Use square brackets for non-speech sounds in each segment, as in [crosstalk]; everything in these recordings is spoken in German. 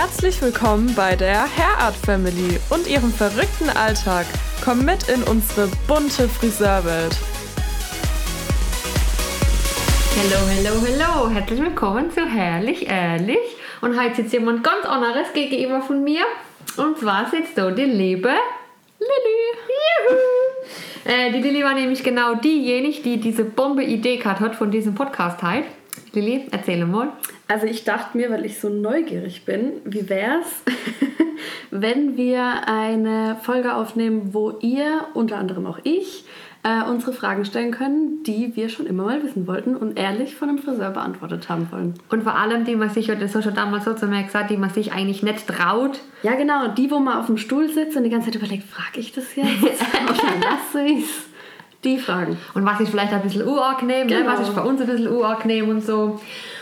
Herzlich willkommen bei der Hairart Family und ihrem verrückten Alltag. Komm mit in unsere bunte Friseurwelt. Hallo, hallo, hallo. Herzlich willkommen zu Herrlich Ehrlich. Und heute sitzt jemand ganz anderes gegenüber von mir. Und zwar sitzt da die liebe Lilly. Juhu. Äh, die Lilly war nämlich genau diejenige, die diese Bombe-Idee gehabt hat von diesem Podcast heute. Lilly, erzähl mal. Also ich dachte mir, weil ich so neugierig bin, wie wäre es, [laughs] wenn wir eine Folge aufnehmen, wo ihr, unter anderem auch ich, äh, unsere Fragen stellen können, die wir schon immer mal wissen wollten und ehrlich von einem Friseur beantwortet haben wollen. Und vor allem, die man sich, das hast du damals so zu mir gesagt, die man sich eigentlich nicht traut. Ja genau, die, wo man auf dem Stuhl sitzt und die ganze Zeit überlegt, frage ich das jetzt? [laughs] Lasse ich's? Die Fragen. Und was ist vielleicht ein bisschen unangenehm, ne? Genau. was ist für uns ein bisschen unangenehm und so.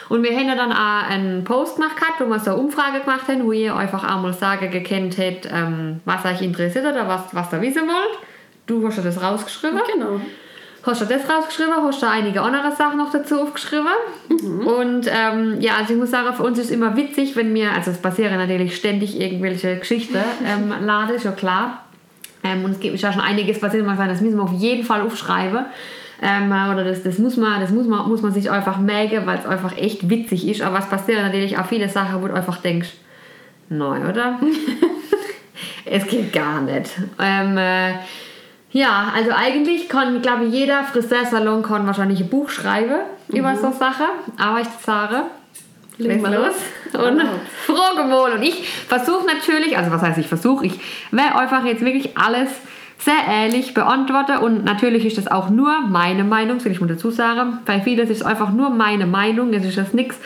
Und wir haben ja dann auch einen Post gemacht, wo wir so eine Umfrage gemacht haben, wo ihr einfach einmal sagen gekannt hättet, ähm, was euch interessiert oder was, was ihr wissen wollt. Du hast ja das rausgeschrieben. Genau. Hast du das rausgeschrieben, hast du einige andere Sachen noch dazu aufgeschrieben. Und ähm, ja, also ich muss sagen, für uns ist es immer witzig, wenn wir, also es passieren natürlich ständig irgendwelche Geschichten [laughs] ähm, laden, ist ja klar. Ähm, und es gibt ja schon einiges passiert, man das müssen wir auf jeden Fall aufschreiben. Ähm, oder das, das, muss man, das muss, man, muss man sich einfach merken, weil es einfach echt witzig ist. Aber es passieren natürlich auch viele Sachen, wo du einfach denkst, nein, oder? [laughs] es geht gar nicht. Ähm, äh, ja, also eigentlich kann, glaube ich, jeder Friseursalon kann wahrscheinlich ein Buch schreiben über so Sachen. Aber ich sage, leg mal los und frage mal. Und ich versuche natürlich, also was heißt ich versuche, ich werde einfach jetzt wirklich alles sehr ehrlich beantworten und natürlich ist das auch nur meine Meinung, soll ich mal dazu sagen. Bei vielen ist es einfach nur meine Meinung, es ist jetzt nichts,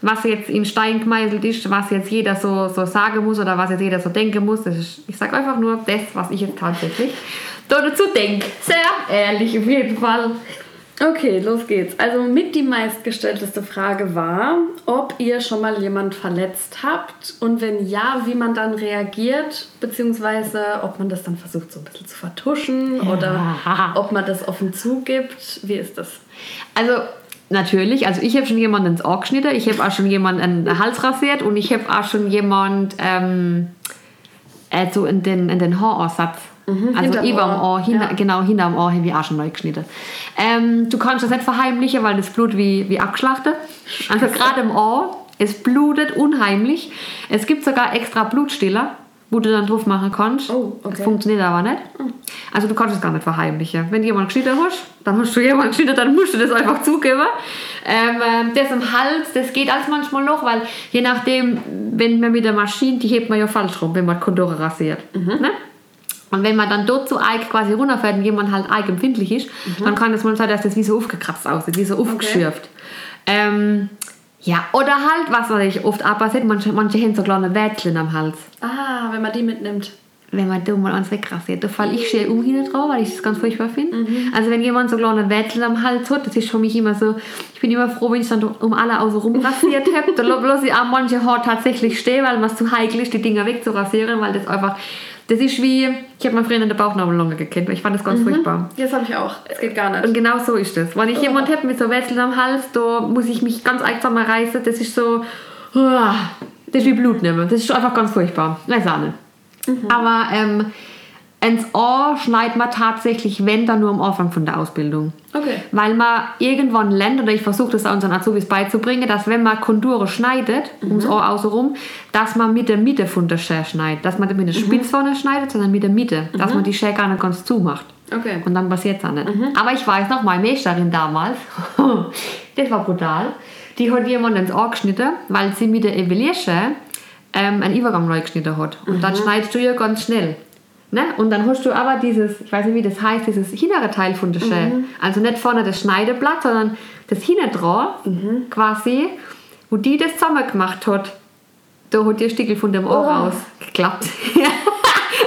was jetzt in Stein gemeißelt ist, was jetzt jeder so, so sagen muss oder was jetzt jeder so denken muss. Das ist, ich sage einfach nur das, was ich jetzt tatsächlich da dazu denke. Sehr ehrlich auf jeden Fall. Okay, los geht's. Also mit die meistgestellteste Frage war, ob ihr schon mal jemand verletzt habt und wenn ja, wie man dann reagiert, beziehungsweise ob man das dann versucht so ein bisschen zu vertuschen oder ob man das offen zugibt. Wie ist das? Also natürlich, also ich habe schon jemanden ins Ohr geschnitten, ich habe auch schon jemanden an den Hals rasiert und ich habe auch schon jemand ähm, äh, so in den, in den Haaransatz. Also hinterm über dem Ohr, hinter, ja. genau hinterm Ohr habe ich auch schon neu geschnitten. Ähm, du kannst das nicht verheimlichen, weil das Blut wie, wie abgeschlachtet. Also gerade im Ohr, es blutet unheimlich. Es gibt sogar extra Blutstiller, wo du dann drauf machen kannst. Oh, okay. Das funktioniert aber nicht. Also du kannst es gar nicht verheimlichen. Wenn jemand geschnitten hast, dann hast du jemanden geschnitten, dann musst du das einfach zugeben. Ähm, ähm, das im Hals, das geht alles manchmal noch, weil je nachdem, wenn man mit der Maschine, die hebt man ja falsch rum, wenn man Kondore rasiert. Ne? Und wenn man dann dort so Eik quasi runterfährt und jemand halt Eik empfindlich ist, dann kann es mal sein, dass das wie so aufgekratzt aussieht, wie so aufgeschürft. Ähm, ja, oder halt, was natürlich oft auch passiert, manche, manche haben so kleine Wärtchen am Hals. Ah, wenn man die mitnimmt. Wenn man da mal eins wegrasiert, da falle ich schnell um hinten drauf, weil ich das ganz furchtbar finde. Also wenn jemand so kleine Wärtchen am Hals hat, das ist für mich immer so, ich bin immer froh, wenn ich dann um alle außen rum rasiert habe. Da bloß ich auch manche Haare tatsächlich stehen, weil man es zu heikel ist, die Dinger wegzurasieren, weil das einfach, das ist wie, ich habe mal früher in der Bauchnabellunge gekannt, weil ich fand das ganz furchtbar. Das habe ich auch. Es geht gar Und nicht. genau so ist das. Wenn ich jemand habe mit so Wetzeln am Hals, da muss ich mich ganz arg zusammenreißen. Das ist so, uah, das ist wie Blut nehmen. Das ist einfach ganz furchtbar. Weiß auch nicht. Aber ähm, ins Ohr schneidet man tatsächlich, wenn dann nur am Anfang von der Ausbildung. Okay. Weil man irgendwann lernt, oder ich versuche das auch unseren Azubis beizubringen, dass wenn man Kondure schneidet, ums Ohr außenrum, dass man mit der Mitte von der Schere schneidet. Dass man nicht mit der Spitze vorne schneidet, sondern mit der Mitte. Dass man die Schere gar nicht ganz zumacht. Okay. Und dann passiert es auch nicht. Aber ich weiß noch, meine Meisterin damals, [laughs] das war brutal, die hat jemand ins Ohr geschnitten, weil sie mit der Eveliersche ähm, einen Übergang neu geschnitten hat. Und dann schneidest du ja ganz schnell. Ne? Und dann hast du aber dieses, ich weiß nicht wie das heißt, dieses hintere Teil von der Schere. Also nicht vorne das Schneideblatt, sondern das hinten dran, quasi, wo die das zusammen gemacht hat. Da hat der Stickel von dem Ohr Oh. rausgeklappt.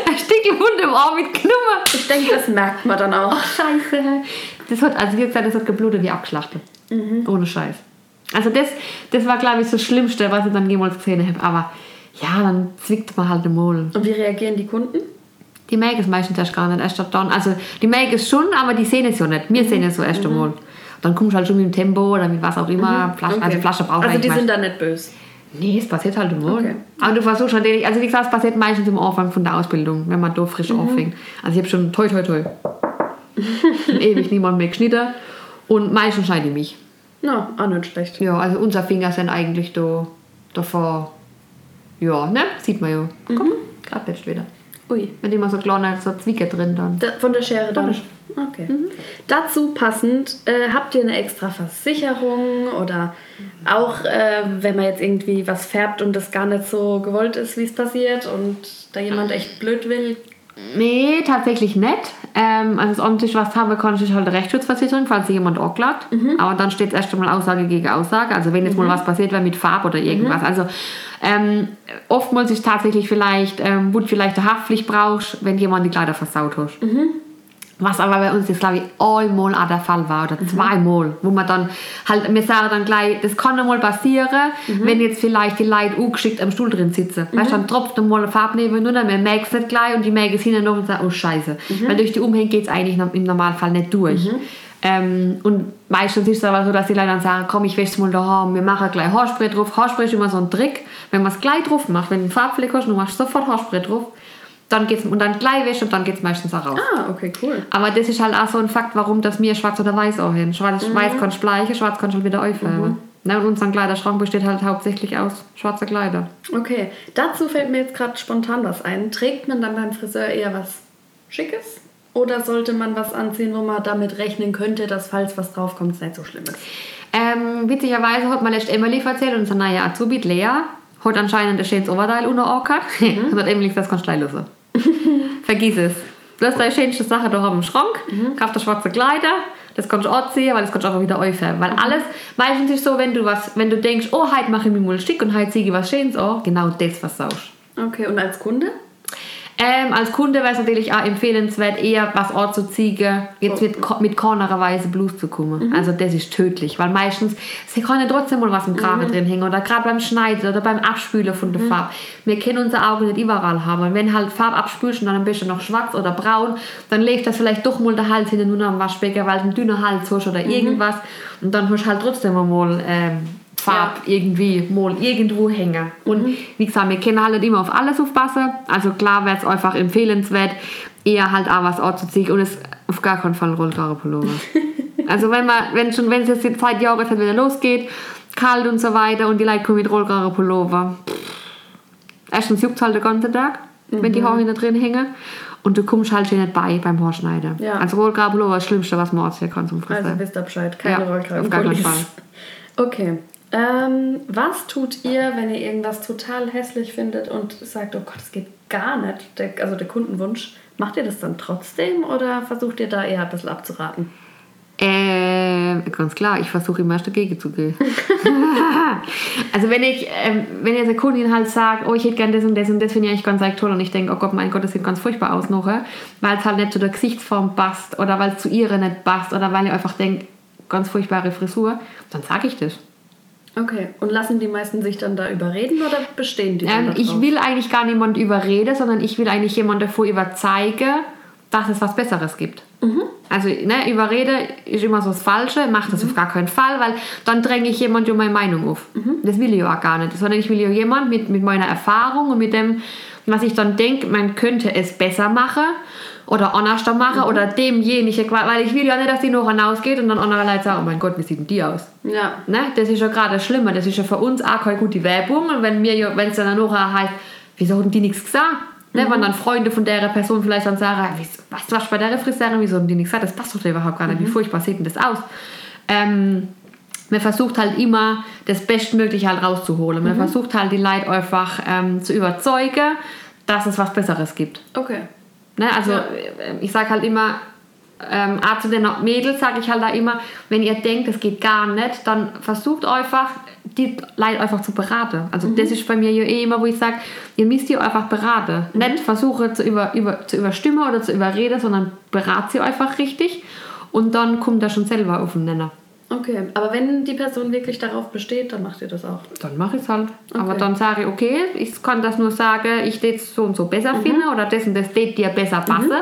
Ein Stickel von dem Ohr [laughs] mit Knummer. Ich denke, das merkt man dann auch. Ach, scheiße. Das hat, also wie gesagt, das hat geblutet wie abgeschlachtet. Ohne Scheiß. Also das, das war, glaube ich, das Schlimmste, was ich dann jemals gesehen habe. Aber ja, dann zwickt man halt den Mol. Und wie reagieren die Kunden? Die merken es meistens erst gar nicht, erst ab dann. Also die merken es schon, aber die sehen es ja nicht. Wir sehen es so erst einmal. Dann kommst du halt schon mit dem Tempo oder mit was auch immer. Flasche, Also Flasche braucht Also die sind da nicht böse. Nee, es passiert halt im Mund. Okay. Aber du versuchst natürlich, also wie gesagt, es passiert meistens im Anfang von der Ausbildung, wenn man da frisch Mhm. anfängt. Also ich habe schon toi toi toi. ewig niemand mehr geschnitten. Und meistens schneide ich mich. No, auch nicht schlecht. Ja, also unsere Finger sind eigentlich da davor. Ja, ne? Sieht man ja. Mhm. Komm, gerade jetzt wieder. Ui. Wenn immer so kleine so Zwicke drin dann. Da, von der Schere dann? Okay. Dazu passend, äh, habt ihr eine extra Versicherung oder auch, äh, wenn man jetzt irgendwie was färbt und das gar nicht so gewollt ist, wie es passiert und da jemand echt blöd will? Nee, tatsächlich nicht. Ähm, also das Einzige, was habe, kann ich halt eine Rechtsschutzversicherung, falls sich jemand anklagt. Aber dann steht es erst einmal Aussage gegen Aussage. Also wenn jetzt mal was passiert wäre mit Farbe oder irgendwas. Also ähm, oftmals ist tatsächlich vielleicht, ähm, wo du vielleicht eine Haftpflicht brauchst, wenn jemand die Kleider versaut hat. Was aber bei uns jetzt, glaube ich, einmal auch der Fall war oder zweimal, wo man dann halt, wir sagen dann gleich, das kann einmal passieren, wenn jetzt vielleicht die Leute ungeschickt am Stuhl drin sitzen. Weißt du, dann tropft einmal eine Farbe neben und dann merkst du nicht gleich und die merken es hinten noch und sagen, oh Scheiße. Weil durch die Umhänge geht es eigentlich im Normalfall nicht durch. Ähm, und meistens ist es aber so, dass die Leute dann sagen, komm, ich wäsche mal daheim, wir machen gleich Haarspray drauf. Haarspray ist immer so ein Trick, wenn man es gleich drauf macht, wenn du einen Farbfleck hast, du machst sofort Haarspray drauf, dann geht's, und dann gleich wäsche und dann geht es meistens auch raus. Ah, okay, cool. Aber das ist halt auch so ein Fakt, warum das mir schwarz oder weiß auch hin. Schwarz, Mhm. Weiß kannst du bleichen, schwarz kannst du halt wieder aufheben. Ne, und unser Kleiderschrank besteht halt hauptsächlich aus schwarzer Kleider. Okay, dazu fällt mir jetzt gerade spontan was ein. Trägt man dann beim Friseur eher was Schickes? Oder sollte man was anziehen, wo man damit rechnen könnte, dass falls was draufkommt, es nicht so schlimm ist? Ähm, witzigerweise hat mir letzte Emily erzählt, unsere neue Azubi, Lea, hat anscheinend ein schönes Oberteil unter Orkat. Mhm. [laughs] Und hat Emily gesagt, das kannst du gleich lösen. Vergiss es. Du hast deine schönste Sache da im Schrank, Mhm. kauf dir schwarze Kleider, das kannst du anziehen, weil das kannst du auch wieder. Mhm. Weil alles, meistens ist so, wenn du was, wenn du denkst, oh, heute mache ich mir mal schick und heute ziehe ich was Schönes an, genau das versaust. Okay, und als Kunde? Ähm, als Kunde wäre es natürlich auch empfehlenswert, eher was anzuziehen, jetzt mit, mit keiner Weise Blues zu kommen. Also das ist tödlich, weil meistens, sie kann ja trotzdem mal was im Kragen drin hängen oder gerade beim Schneiden oder beim Abspülen von der Farbe. Wir können unser Auge nicht überall haben und wenn halt Farbe abspülst und dann ein bisschen noch schwarz oder braun, dann legt das vielleicht doch mal der Hals hinten nur noch am Waschbecken, weil du einen dünnen Hals hast oder irgendwas. Und dann hast du halt trotzdem mal ähm, Farb irgendwie mal irgendwo hängen. Und wie gesagt, wir können halt nicht immer auf alles aufpassen. Also klar wäre es einfach empfehlenswert, eher halt auch was anzuziehen und es auf gar keinen Fall rollbare Pullover. [laughs] also wenn man, wenn schon, wenn es jetzt die Zeit Jahreszeit wieder losgeht, kalt und so weiter und die Leute kommen mit rollbare Pullover. Erstens juckt es halt den ganzen Tag, wenn die Haare hinten drin hängen. Und du kommst halt schon nicht bei beim Haarschneiden. Ja. Also rollbare Pullover ist das Schlimmste, was man anziehen kann zum Friseur. Also wisst ihr Bescheid, keine Ja, Rollkragenpullis. auf gar keinen Fall. Okay. Ähm, was tut ihr, wenn ihr irgendwas total hässlich findet und sagt, oh Gott, das geht gar nicht, der, also der Kundenwunsch, macht ihr das dann trotzdem oder versucht ihr da eher ein bisschen abzuraten? Ähm, ganz klar, ich versuche immer erst dagegen zu gehen. [laughs] also wenn ich, ähm, wenn jetzt eine Kundin halt sagt, oh ich hätte gerne das und das und das finde ich eigentlich ganz toll und ich denke, oh Gott, mein Gott, das sieht ganz furchtbar aus noch, weil es halt nicht zu der Gesichtsform passt oder weil es zu ihrer nicht passt oder weil ich einfach denke, ganz furchtbare Frisur, dann sage ich das. Okay. Und lassen die meisten sich dann da überreden oder bestehen die Ähm, ich will eigentlich gar niemand überreden, sondern ich will eigentlich jemand davor überzeugen, dass es was Besseres gibt. Also ne, Überrede ist immer so das Falsche, mach das auf gar keinen Fall, weil dann dränge ich jemand um meine Meinung auf. Das will ich ja auch gar nicht, sondern ich will ja jemand mit, mit meiner Erfahrung und mit dem, was ich dann denke, man könnte es besser machen oder anders machen oder demjenigen, weil ich will ja nicht, dass die noch hinausgeht und dann andere Leute sagen, oh mein Gott, wie sieht denn die aus? Ja. Ne? Das ist ja gerade das Schlimme. Das ist ja für uns auch keine gute Werbung. Und wenn mir ja- wenn es dann noch heißt, wieso haben die nichts gesagt? Ne? Wenn dann Freunde von der Person vielleicht dann sagen, "Wieso- was was bei der Friseurin, wieso haben die nichts gesagt? Das passt doch überhaupt gar nicht. Wie furchtbar sieht denn das aus? Ähm, man versucht halt immer, das Bestmögliche halt rauszuholen. Man versucht halt die Leute einfach ähm, zu überzeugen, dass es was Besseres gibt. Okay. Ne? Also Ja. äh, ich sage halt immer, ähm, auch zu den Mädels sage ich halt da immer, wenn ihr denkt, es geht gar nicht, dann versucht einfach, die Leute einfach zu beraten. Also das ist bei mir ja eh immer, wo ich sage, ihr müsst die einfach beraten. Nicht versuche zu, über, über, zu überstimmen oder zu überreden, sondern berat sie einfach richtig und dann kommt er schon selber auf den Nenner. Okay. Aber wenn die Person wirklich darauf besteht, dann macht ihr das auch. Dann mache ich es halt. Aber Okay. dann sage ich, okay, ich kann das nur sagen, ich das so und so besser finde oder das und das dir besser passe.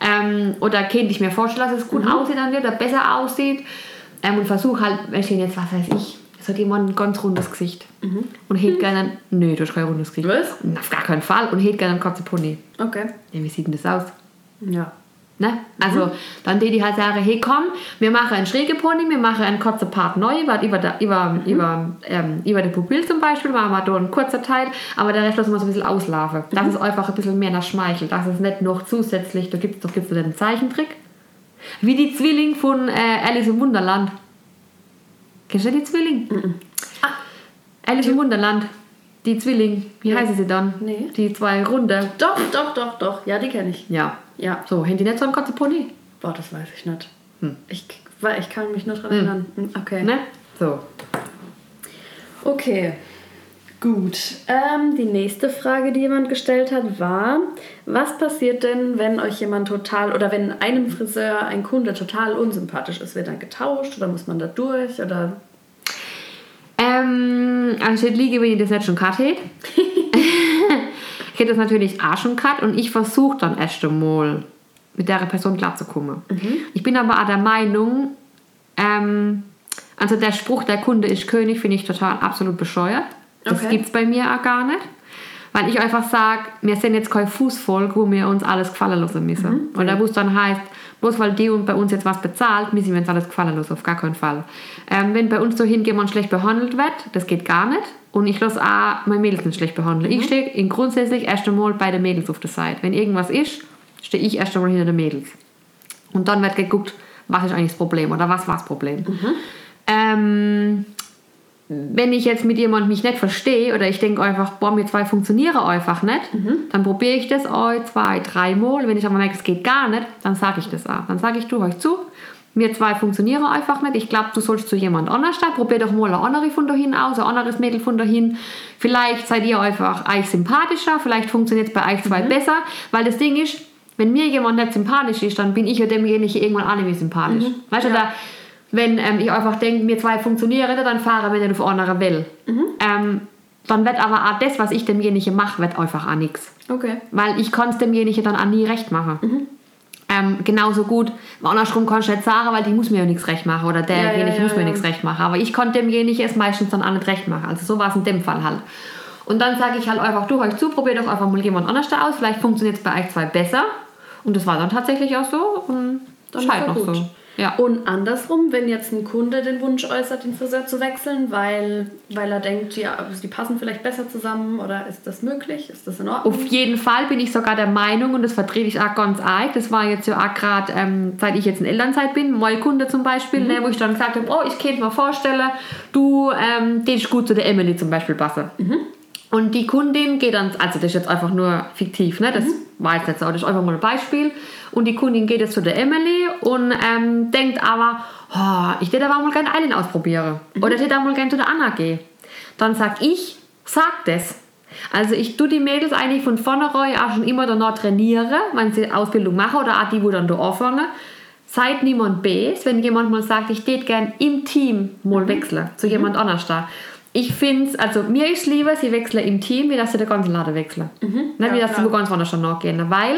Ähm, oder könnte ich mir vorstellen, dass es gut aussieht an dir oder besser aussieht. Ähm, und versuche halt, wenn ich jetzt, was weiß ich, es hat jemand ein ganz rundes Gesicht. Und hätte gerne, nö, du hast kein rundes Gesicht. Was? Auf gar keinen Fall. Und hätte gerne einen kurzen Pony. Okay. Ja, wie sieht denn das aus? Ja. Ne? Also, dann die, die halt sagen, hey komm, wir machen einen schrägen Pony, wir machen einen kurzen Part neu, weil über, der, über, über, ähm, über den Pupil zum Beispiel machen wir da einen kurzen Teil, aber der Rest lassen wir so ein bisschen auslaufen. Das ist einfach ein bisschen mehr nach Schmeichel. Das ist nicht noch zusätzlich, da gibt es doch gibt's den Zeichentrick. Wie die Zwilling von äh, Alice im Wunderland. Kennst du die Zwilling? Ah, Alice im Wunderland. Die Zwilling, wie heißen sie dann? Nee. Die zwei Runde. Doch, doch, doch, doch. Ja, die kenne ich. Ja. Ja. So, haben die nicht so einen kurzen Pony? Boah, das weiß ich nicht. Ich, weil ich kann mich nur dran erinnern. Hm, Okay. Ne? So. Okay. Gut. Ähm, die nächste Frage, die jemand gestellt hat, war: Was passiert denn, wenn euch jemand total oder wenn einem Friseur ein Kunde total unsympathisch ist? Wird dann getauscht oder muss man da durch? Oder Ähm, also ich liege, wenn ich das nicht schon gehabt [laughs] hätte das natürlich auch schon gehabt und ich versuche dann erst einmal mit der Person klarzukommen. Ich bin aber auch der Meinung, ähm, also der Spruch, der Kunde ist König, finde ich total absolut bescheuert. Das Okay. gibt es bei mir auch gar nicht. Weil ich einfach sage, wir sind jetzt kein Fußvolk, wo wir uns alles gefallen lassen müssen. Und da wo es dann heißt, bloß weil die und bei uns jetzt was bezahlt, müssen wir uns alles gefallen lassen, auf gar keinen Fall. Ähm, wenn bei uns so hingehen schlecht behandelt wird, das geht gar nicht. Und ich lasse auch meine Mädels nicht schlecht behandeln. Ich stehe grundsätzlich erst einmal bei den Mädels auf der Seite. Wenn irgendwas ist, stehe ich erst einmal hinter den Mädels. Und dann wird geguckt, was ist eigentlich das Problem oder was war das Problem. Ähm, wenn ich jetzt mit jemandem mich nicht verstehe oder ich denke einfach, boah, wir zwei funktionieren einfach nicht, dann probiere ich das ein, zwei, dreimal. Wenn ich aber merke, es geht gar nicht, dann sage ich das auch. Dann sage ich, du, euch zu, wir zwei funktionieren einfach nicht. Ich glaube, du sollst zu jemand anders da. Probier doch mal eine andere von dahin aus, ein anderes Mädel von dahin. Vielleicht seid ihr einfach euch sympathischer, vielleicht funktioniert es bei euch zwei besser, weil das Ding ist, wenn mir jemand nicht sympathisch ist, dann bin ich ja demjenigen irgendwann auch nicht mehr sympathisch. Weißt du, da, wenn ähm, ich einfach denke, wir zwei funktionieren, dann fahren wir nicht auf andere Welle. Ähm, dann wird aber auch das, was ich demjenigen mache, wird einfach auch nichts. Okay. Weil ich kann es demjenigen dann auch nie recht machen. Ähm, genauso gut, andersrum kannst du nicht sagen, weil die muss mir ja nichts recht machen oder derjenige ja, ja, muss mir ja. nichts recht machen. Aber ich konnte demjenigen es meistens dann auch nicht recht machen. Also so war es in dem Fall halt. Und dann sage ich halt einfach, du euch zu, probiert doch einfach mal jemand anders da aus. Vielleicht funktioniert es bei euch zwei besser. Und das war dann tatsächlich auch so. Und Dann scheint ja noch gut. so. Ja. Und andersrum, wenn jetzt ein Kunde den Wunsch äußert, den Friseur zu wechseln, weil, weil er denkt, ja, die passen vielleicht besser zusammen oder ist das möglich? Ist das in Ordnung? Auf jeden Fall bin ich sogar der Meinung, und das vertrete ich auch ganz arg, das war jetzt ja auch gerade, ähm, seit ich jetzt in Elternzeit bin, mein Kunde zum Beispiel, ne, wo ich dann gesagt habe, oh, ich könnte mir vorstellen, du, ähm, den ist gut zu der Emily zum Beispiel passen. Und die Kundin geht dann, also das ist jetzt einfach nur fiktiv, ne? das war jetzt nicht so, das ist einfach mal ein Beispiel. Und die Kundin geht jetzt zu der Emily und ähm, denkt aber, oh, ich hätte aber mal gerne einen ausprobieren. Oder ich auch mal gerne zu der Anna gehen. Dann sag ich, sag das. Also ich tue die Mädels eigentlich von vornherein auch schon immer danach trainiere, wenn sie Ausbildung machen oder auch die, wo dann da anfangen. Seid niemand bes, wenn jemand mal sagt, ich tät gern im Team mal wechseln zu jemand anders da. Ich finde es, also mir ist lieber, sie wechseln im Team, wie dass sie den ganzen Laden wechseln. Ne, Ja, wie dass sie klar. wo ganz anders dann nachgehen. Weil,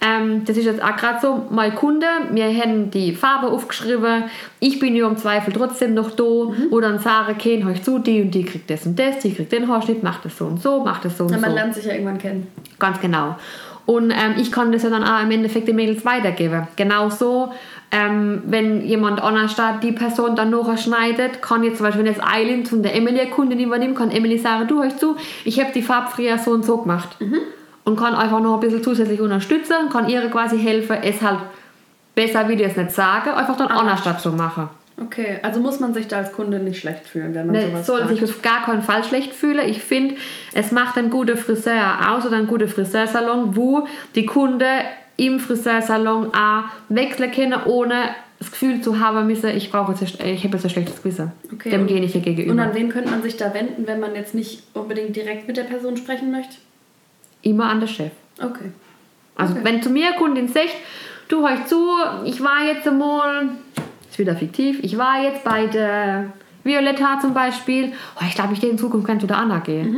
ähm, das ist jetzt auch gerade so, mein Kunde, wir haben die Farbe aufgeschrieben, ich bin ja im Zweifel trotzdem noch da, wo dann sagen, okay, euch zu, die und die kriegt das und das, die kriegt den Haarschnitt, macht das so und so, macht das so und Ja, man so. lernt sich ja irgendwann kennen. Ganz genau. Und ähm, ich kann das ja dann auch im Endeffekt den Mädels weitergeben. Genauso, ähm, wenn jemand anders die Person dann noch schneidet, kann jetzt zum Beispiel, wenn jetzt Eileen von der Emily eine Kundin übernimmt, kann Emily sagen, du hörst zu, ich habe die Farbe früher so und so gemacht. Und kann einfach noch ein bisschen zusätzlich unterstützen, kann ihr quasi helfen, es halt besser, wie die es nicht sagen, einfach dann anders dazu machen. Okay, also muss man sich da als Kunde nicht schlecht fühlen, wenn man Ne, sowas soll sich auf gar keinen Fall schlecht fühlen. Ich finde, es macht einen guten Friseur aus oder einen guten Friseursalon, wo die Kunden im Friseursalon auch wechseln können, ohne das Gefühl zu haben müssen, ich brauche jetzt, ich habe jetzt ein schlechtes Gewissen. Okay, Dem gehe ich hier gegenüber. Und an wen könnte man sich da wenden, wenn man jetzt nicht unbedingt direkt mit der Person sprechen möchte? Immer an den Chef. Okay. Also Okay. wenn zu mir eine Kundin sagt, du hör zu, ich war jetzt einmal, ist wieder fiktiv, ich war jetzt bei der Violetta zum Beispiel, oh, ich glaube, ich gehe in Zukunft gerne zu der Anna gehen.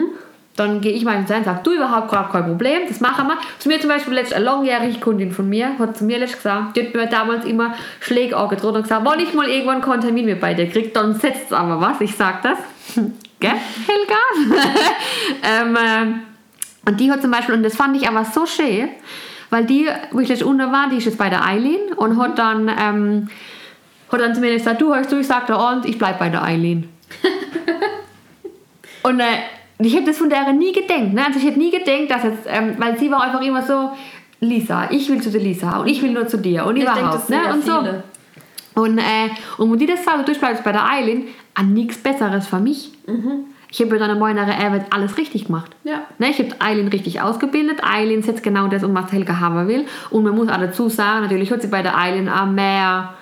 Dann gehe ich mal hin und sage, du überhaupt gerade kein Problem, das machen wir. Zu mir zum Beispiel letztens eine langjährige Kundin von mir hat zu mir letztens gesagt, die hat mir damals immer Schläge angedroht und gesagt, wenn ich mal irgendwann keinen Termin mehr bei dir kriege, dann setzt aber was, ich sag das. [laughs] Gell, Helga? [laughs] ähm, äh, und die hat zum Beispiel, und das fand ich aber so schön, weil die, wo ich jetzt unten war, die ist jetzt bei der Eileen und hat dann, ähm, hat dann zu mir gesagt, du hörst du, ich sagte, und ich bleib bei der Eileen. [laughs] und äh, ich hätte das von der nie gedenkt. Ne? Also ich hätte nie gedenkt, dass jetzt, ähm, weil sie war einfach immer so, Lisa, ich will zu der Lisa und ich will nur zu dir und Ich denke, überhaupt. das sind ne? und so. viele. Und, äh, und wenn die das sagt, du bleibst bei der Eileen, an nichts Besseres für mich. Ich habe dann einmal in der Arbeit alles richtig gemacht. Ja. Ne, ich habe Eileen richtig ausgebildet. Eileen setzt genau das um, was Helga haben will. Und man muss auch dazu sagen, natürlich hat sie bei der Eileen auch mehr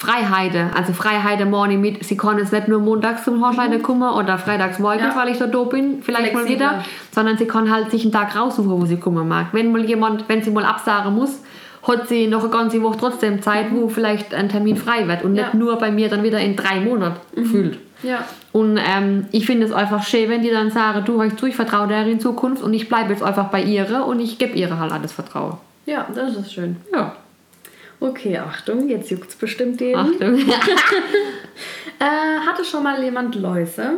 Freiheit. Also Freiheit morgen mit. Sie kann jetzt nicht nur montags zum Horscheide kommen oder freitags morgens, Ja. weil ich so doof bin, vielleicht mal Flexibler. wieder. Sondern sie kann halt sich einen Tag raussuchen, wo sie kommen mag. Wenn mal jemand, wenn sie mal absagen muss, hat sie noch eine ganze Woche trotzdem Zeit, wo vielleicht ein Termin frei wird und Ja. nicht nur bei mir dann wieder in drei Monaten fühlt. Ja. Und ähm, ich finde es einfach schön, wenn die dann sagen, du du, ich vertraue der in Zukunft und ich bleibe jetzt einfach bei ihr und ich gebe ihr halt alles Vertrauen. Ja, das ist schön. Ja. Okay, Achtung, jetzt juckt's bestimmt den. Achtung. [laughs] Äh, hatte schon mal jemand Läuse?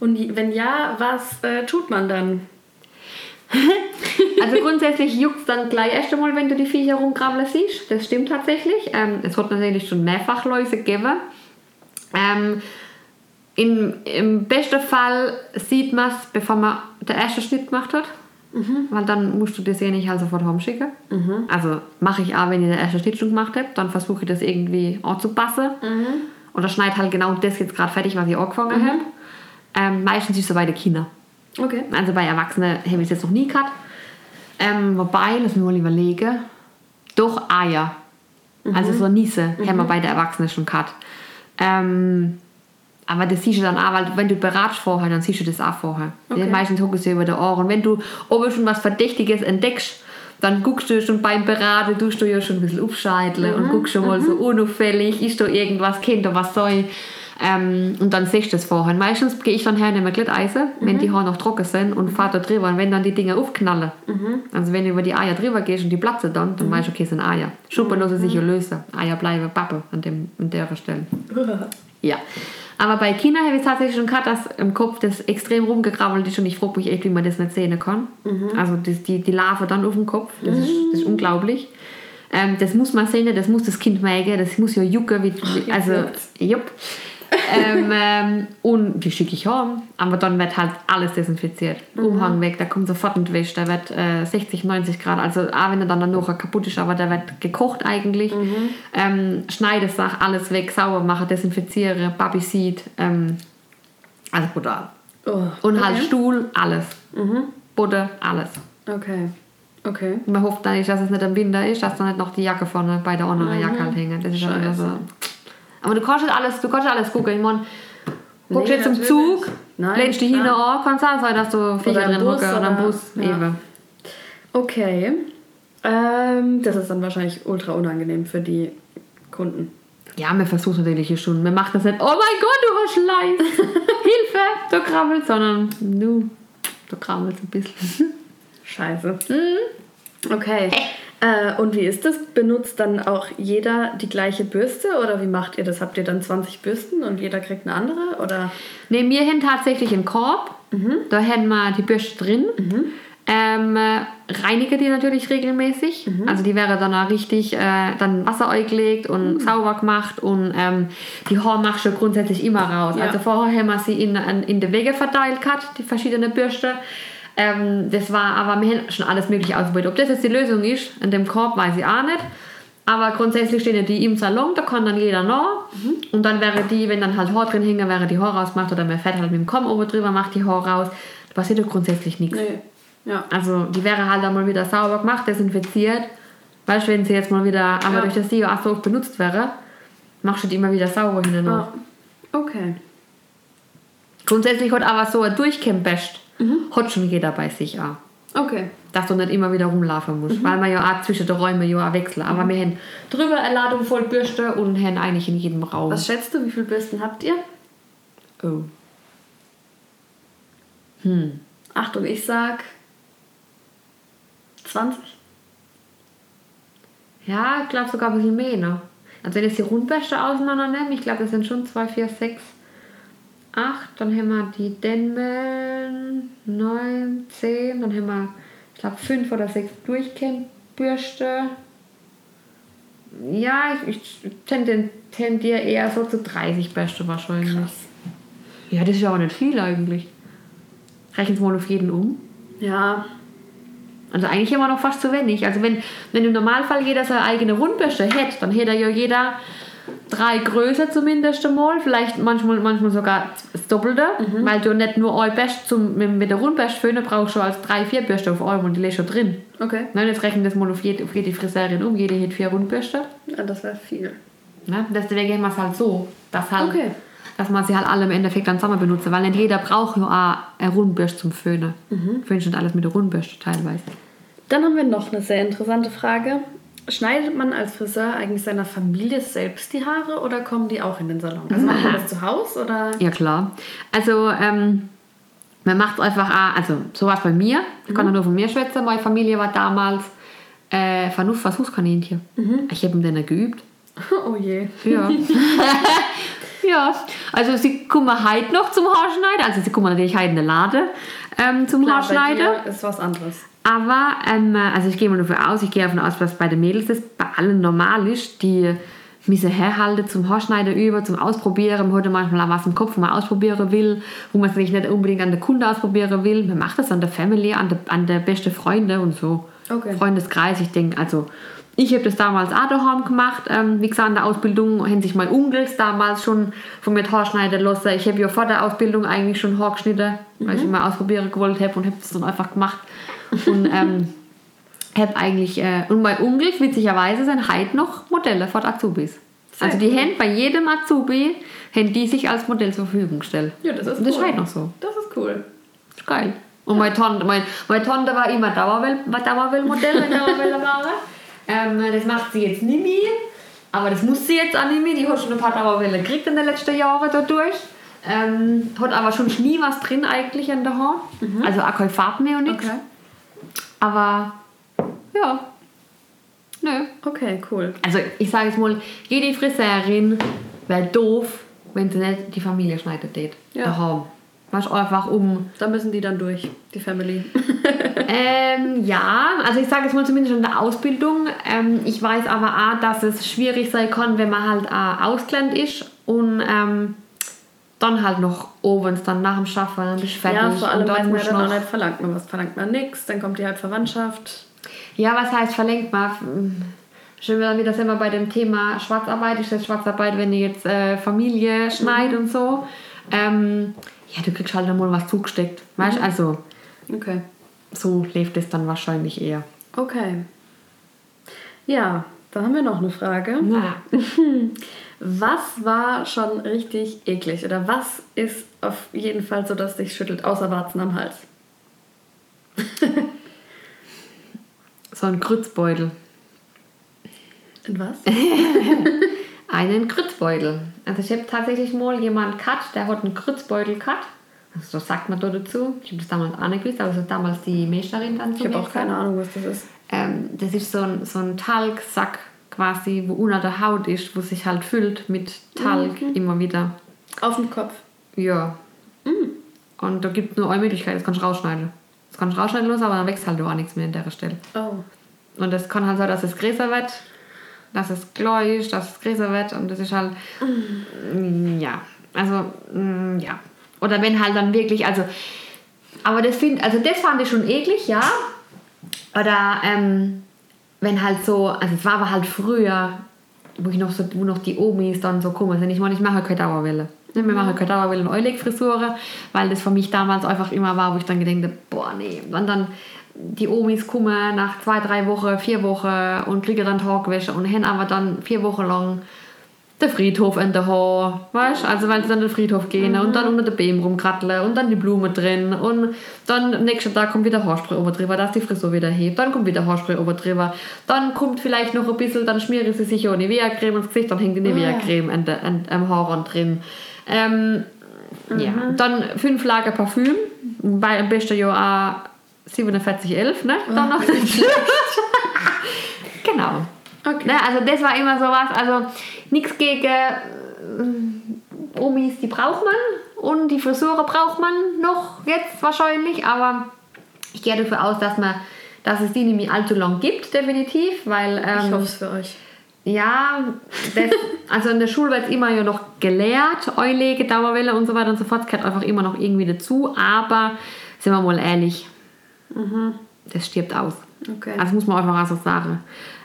Und wenn ja, was äh, tut man dann? [laughs] Also grundsätzlich juckt es dann gleich erst einmal, wenn du die Viecher rumkrabbeln siehst. Das stimmt tatsächlich. Ähm, es hat natürlich schon mehrfach Läuse gegeben. Ähm, in, Im besten Fall sieht man es, bevor man den ersten Schnitt gemacht hat. Weil dann musst du das ja nicht halt sofort heimschicken. Also mache ich auch, wenn ich den ersten Schnitt schon gemacht habe. Dann versuche ich das irgendwie anzupassen. Oder schneide halt genau das jetzt gerade fertig, was ich angefangen habe. Ähm, meistens ist es so bei den Kindern. Okay. Also bei Erwachsenen habe ich es jetzt noch nie gehabt. Ähm, wobei, lass mich mal überlegen. Doch Eier. Also so Niese haben wir bei den Erwachsenen schon gehabt. Ähm, aber das siehst du dann auch, weil wenn du beratst vorher, dann siehst du das auch vorher. Okay. Die meisten gucken sie über die Ohren. Wenn du oben schon was Verdächtiges entdeckst, dann guckst du schon beim Beraten, tust du ja schon ein bisschen aufscheideln und guckst schon mal so unauffällig, ist da irgendwas, kennt da was soll. Ähm, und dann siehst du das vorher. Meistens gehe ich dann her nehme Glätteisen, wenn die Haare noch trocken sind und fahre da drüber. Und wenn dann die Dinge aufknallen, also wenn du über die Eier drüber gehst und die platzen dann, dann weißt du, okay, es sind Eier. Schuppen lassen sich ja lösen. Eier bleiben Pappe an, dem, an der Stelle. [laughs] Ja. Aber bei Kindern habe ich tatsächlich schon dass im Kopf das extrem rumgekrabbelt ist und ich frage mich echt, wie man das nicht sehen kann. Also das, die, die Larve dann auf dem Kopf, das, ist, das ist unglaublich. Ähm, das muss man sehen, das muss das Kind merken, das muss ja jucken. Wie, also, jupp. Ähm, ähm, und die schicke ich heim, aber dann wird halt alles desinfiziert. Umhang weg, da kommt sofort ein Wäsch, der wird äh, 60, 90 Grad, also auch wenn er dann noch kaputt ist, aber der wird gekocht eigentlich. Ähm, schneide Sach, alles weg, sauber machen, desinfiziere, Babyseed, ähm, also brutal. Oh, Und halt okay. Stuhl, alles. Butter, alles. Okay. Okay. Man hofft dann nicht, dass es nicht im Winter ist, dass dann nicht noch die Jacke vorne bei der anderen Jacke halt hängt. Das ist halt immer so. Aber du kannst nicht alles, du kannst nicht alles gucken. Ich meine, guckst Nee, jetzt zum natürlich. Zug, Nein, lehnst dich hin, oh, kann es auch sein, dass du Viecher im drin hocken oder im oder- Bus. ja. Eben. Okay. Ähm, das ist dann wahrscheinlich ultra unangenehm für die Kunden. Ja, wir versuchen natürlich hier schon. Wir machen das nicht, oh mein Gott, du hast Schleiß. [laughs] Hilfe, du krabbelst, sondern du, du krabbelst ein bisschen. Scheiße. Okay. Äh, und wie ist das? Benutzt dann auch jeder die gleiche Bürste oder wie macht ihr das? Habt ihr dann 20 Bürsten und jeder kriegt eine andere? Oder? Ne, wir haben tatsächlich einen Korb. Da haben wir die Bürste drin. Ähm, äh, reinige die natürlich regelmäßig. Also die wäre dann auch richtig äh, dann Wasser eingelegt und sauber gemacht und ähm, die Haare machst du grundsätzlich immer raus. Ja. Also vorher haben wir sie in, in, in die Wege verteilt gehabt, die verschiedenen Bürste. Ähm, das war aber wir haben schon alles mögliche ausprobiert. Ob das jetzt die Lösung ist, in dem Korb weiß ich auch nicht. Aber grundsätzlich stehen ja die im Salon, da kann dann jeder noch. Und dann wäre die, wenn dann halt Haar drin hängen, wäre die Haar rausgemacht oder man fährt halt mit dem Kamm oben drüber, macht die Haar raus. Da passiert ja grundsätzlich nichts. Nee. Ja. Also die wäre halt dann mal wieder sauber gemacht, desinfiziert. Weißt du, wenn sie jetzt mal wieder, aber Ja. durch das sie auch so oft benutzt wäre, machst du die immer wieder sauber hin und Ah, okay. Grundsätzlich hat aber so ein Durchkämmbest, Mhm. hat schon jeder bei sich auch. Okay. Dass du nicht immer wieder rumlaufen musst, Mhm. weil man ja auch zwischen den Räumen ja auch wechseln. Aber wir haben drüber eine Ladung voll Bürste und haben eigentlich in jedem Raum. Was schätzt du, wie viele Bürsten habt ihr? Oh. Achtung, ich sag 20. Ja, ich glaube sogar ein bisschen mehr noch. Also wenn ich die Rundbürste auseinander nehme, ich glaube, das sind schon 2, 4, 6, 8, dann haben wir die Denmel 9, 10, dann haben wir, ich glaube, 5 oder 6 Durchkämmbürste. Ja, ich, ich tendiere eher so zu 30 Bürste wahrscheinlich. Ja, das ist ja auch nicht viel eigentlich. Rechnen Sie mal auf jeden um. Ja, Also eigentlich immer noch fast zu wenig. Also wenn, wenn im Normalfall jeder seine eigene Rundbürste hätte, dann hätte ja jeder drei Größe zumindest einmal, vielleicht manchmal, manchmal sogar das Doppelte, weil du nicht nur eine Bürste zum, mit, der Rundbürste föhnen brauchst du als drei, vier Bürste auf einmal und die lässt schon drin. okay. Ne, jetzt rechnen das mal auf jede, auf jede Friseurin um, jede hat vier Rundbürste. Ja, das wäre viel. Ne? Deswegen machen wir es halt so, dass, halt, Okay. dass man sie halt alle im Endeffekt dann zusammen benutzen, weil nicht jeder braucht auch eine Rundbürste zum Föhnen. Mhm. Föhnen schon alles mit der Rundbürste teilweise. Dann haben wir noch eine sehr interessante Frage. Schneidet man als Friseur eigentlich seiner Familie selbst die Haare oder kommen die auch in den Salon? Also [laughs] macht man das zu Hause oder? Ja, klar. Also, ähm, man macht es einfach auch, also so war es bei mir. Ich kann ja nur von mir schwätzen. Meine Familie war damals äh, Versuchskaninchen. Ich habe mit denen geübt. [laughs] Oh je. Ja. [laughs] ja, also sie kommen heute noch zum Haarschneiden. Also sie kommen natürlich heute in den Laden ähm, zum Klar, bei Haarschneiden. dir ist was anderes. Aber, ähm, also ich gehe mal davon aus, ich gehe davon aus, was bei den Mädels ist, bei allen normal ist, die müssen herhalten zum Haarschneiden über, zum Ausprobieren. Man hat manchmal auch was im Kopf, wo man ausprobieren will, wo man es nicht unbedingt an der Kunde ausprobieren will. Man macht das an der Family, an der, an der beste Freunde und so. Okay. Freundeskreis, ich denke, also ich habe das damals auch daheim gemacht. Ähm, wie gesagt, in der Ausbildung haben sich mein Onkels damals schon von mir die Haare schneiden lassen. Ich habe ja vor der Ausbildung eigentlich schon Haar geschnitten, weil ich immer ausprobieren gewollt habe und habe das dann einfach gemacht. Und ähm, habe eigentlich, äh, und mein Onkel, witzigerweise, sind heute noch Modelle von Azubis. Sehr also die cool. haben bei jedem Azubi, haben die sich als Modell zur Verfügung gestellt. Ja, das ist und das cool. ist heute noch so. Das ist cool. Ist geil. Und meine Tante, mein, meine Tante war immer Dauerwell, Dauerwell-Modell, wenn Dauerwelle [laughs] war. Ähm, das macht sie jetzt nicht mehr. Aber das muss sie jetzt auch nicht mehr. Die hat schon ein paar Dauerwelle gekriegt in den letzten Jahren dadurch. Ähm, hat aber schon nie was drin eigentlich in der Haar. Also auch keine Farbe mehr und nichts. Okay. Aber ja. Nö. Okay, cool. Also ich sage jetzt mal, jede Friseurin wäre doof, wenn sie nicht die Familie schneidet. tät. Ja. Daheim. Du, einfach um Da müssen die dann durch, die Family. [laughs] Ähm, ja, also ich sage jetzt mal zumindest in der Ausbildung. Ähm, ich weiß aber auch, dass es schwierig sein kann, wenn man halt auch ausgelernt ist und ähm, dann halt noch oben dann nach dem Schaffen dann bist du fertig. ja, vor allem, weil dann man dann auch nicht verlangt man was. Verlangt man nichts, dann kommt die halt Verwandtschaft. Ja, was heißt verlängert man? Schon wieder, wieder sind wir bei dem Thema Schwarzarbeit. Ist das Schwarzarbeit, wenn ihr jetzt äh, Familie schneidet und so? Ähm, ja, du kriegst halt dann mal was zugesteckt. Weißt du, also Okay. so lebt es dann wahrscheinlich eher. Okay. Ja, da haben wir noch eine Frage. Ja. [laughs] [laughs] Was war schon richtig eklig? Oder was ist auf jeden Fall so, dass dich schüttelt, außer Warzen am Hals? [laughs] So ein Grützbeutel. Und was? [laughs] einen Grützbeutel. Also ich habe tatsächlich mal jemanden gehabt, der hat einen Grützbeutel gehabt. Also so sagt man da dazu. Ich habe das damals auch nicht gewusst, aber das hat damals die Meisterin dann zu Ich habe auch keine. Ahnung, was das ist. Ähm, das ist so ein, so ein Talgsack quasi, wo unter der Haut ist, wo sich halt füllt mit Talg immer wieder. Auf dem Kopf. Ja. Und da gibt es nur eine Möglichkeit, das kannst du rausschneiden. Das kannst du rausschneiden lassen, aber dann wächst halt auch nichts mehr an der Stelle. Oh. Und das kann halt sein, dass es größer wird, dass es gleich, dass es größer wird und das ist halt, mm, ja, also, mm, ja. Oder wenn halt dann wirklich, also, aber das find, also das fand ich schon eklig, ja. Oder, ähm, wenn halt so, also es war aber halt früher, wo ich noch so, wo noch die Omis dann so kommen sind. Ich meine, ich mache keine Dauerwelle. Ne, Wir machen keine Dauerwelle und Eulig-Frisure, weil das für mich damals einfach immer war, wo ich dann gedacht habe, boah, nee. Und dann die Omis kommen nach zwei, drei Wochen, vier Wochen und kriegen dann Tagwäsche und haben aber dann vier Wochen lang der Friedhof in der Haar, weißt? Also weil sie dann in den Friedhof gehen und dann unter den Beam rumkratteln und dann die Blume drin und dann am nächsten Tag kommt wieder Haarspray oben drüber, dass die Frisur wieder hebt, dann kommt wieder Haarspray oben drüber, dann kommt vielleicht noch ein bisschen, dann schmieren sie sich auch Nivea-Creme ins Gesicht, dann hängt die Nivea-Creme der- an- am Haarrand drin. Ähm, ja, dann fünf Lager Parfüm, bei am besten ja auch 4711, ne? Dann noch [laughs] Genau. Okay. Ne, also das war immer sowas, also nichts gegen äh, Omis, die braucht man und die Frisur braucht man noch jetzt wahrscheinlich, aber ich gehe davon aus, dass, man, dass es die nicht mehr allzu lang gibt, definitiv, weil... Ich Ähm, hoffe es für euch. ja, das, also in der Schule wird immer ja noch gelehrt, Eulege, Dauerwelle und so weiter und so fort. Das gehört einfach immer noch irgendwie dazu, aber sind wir mal ehrlich, das stirbt aus. Okay. Also muss man einfach auch so sagen.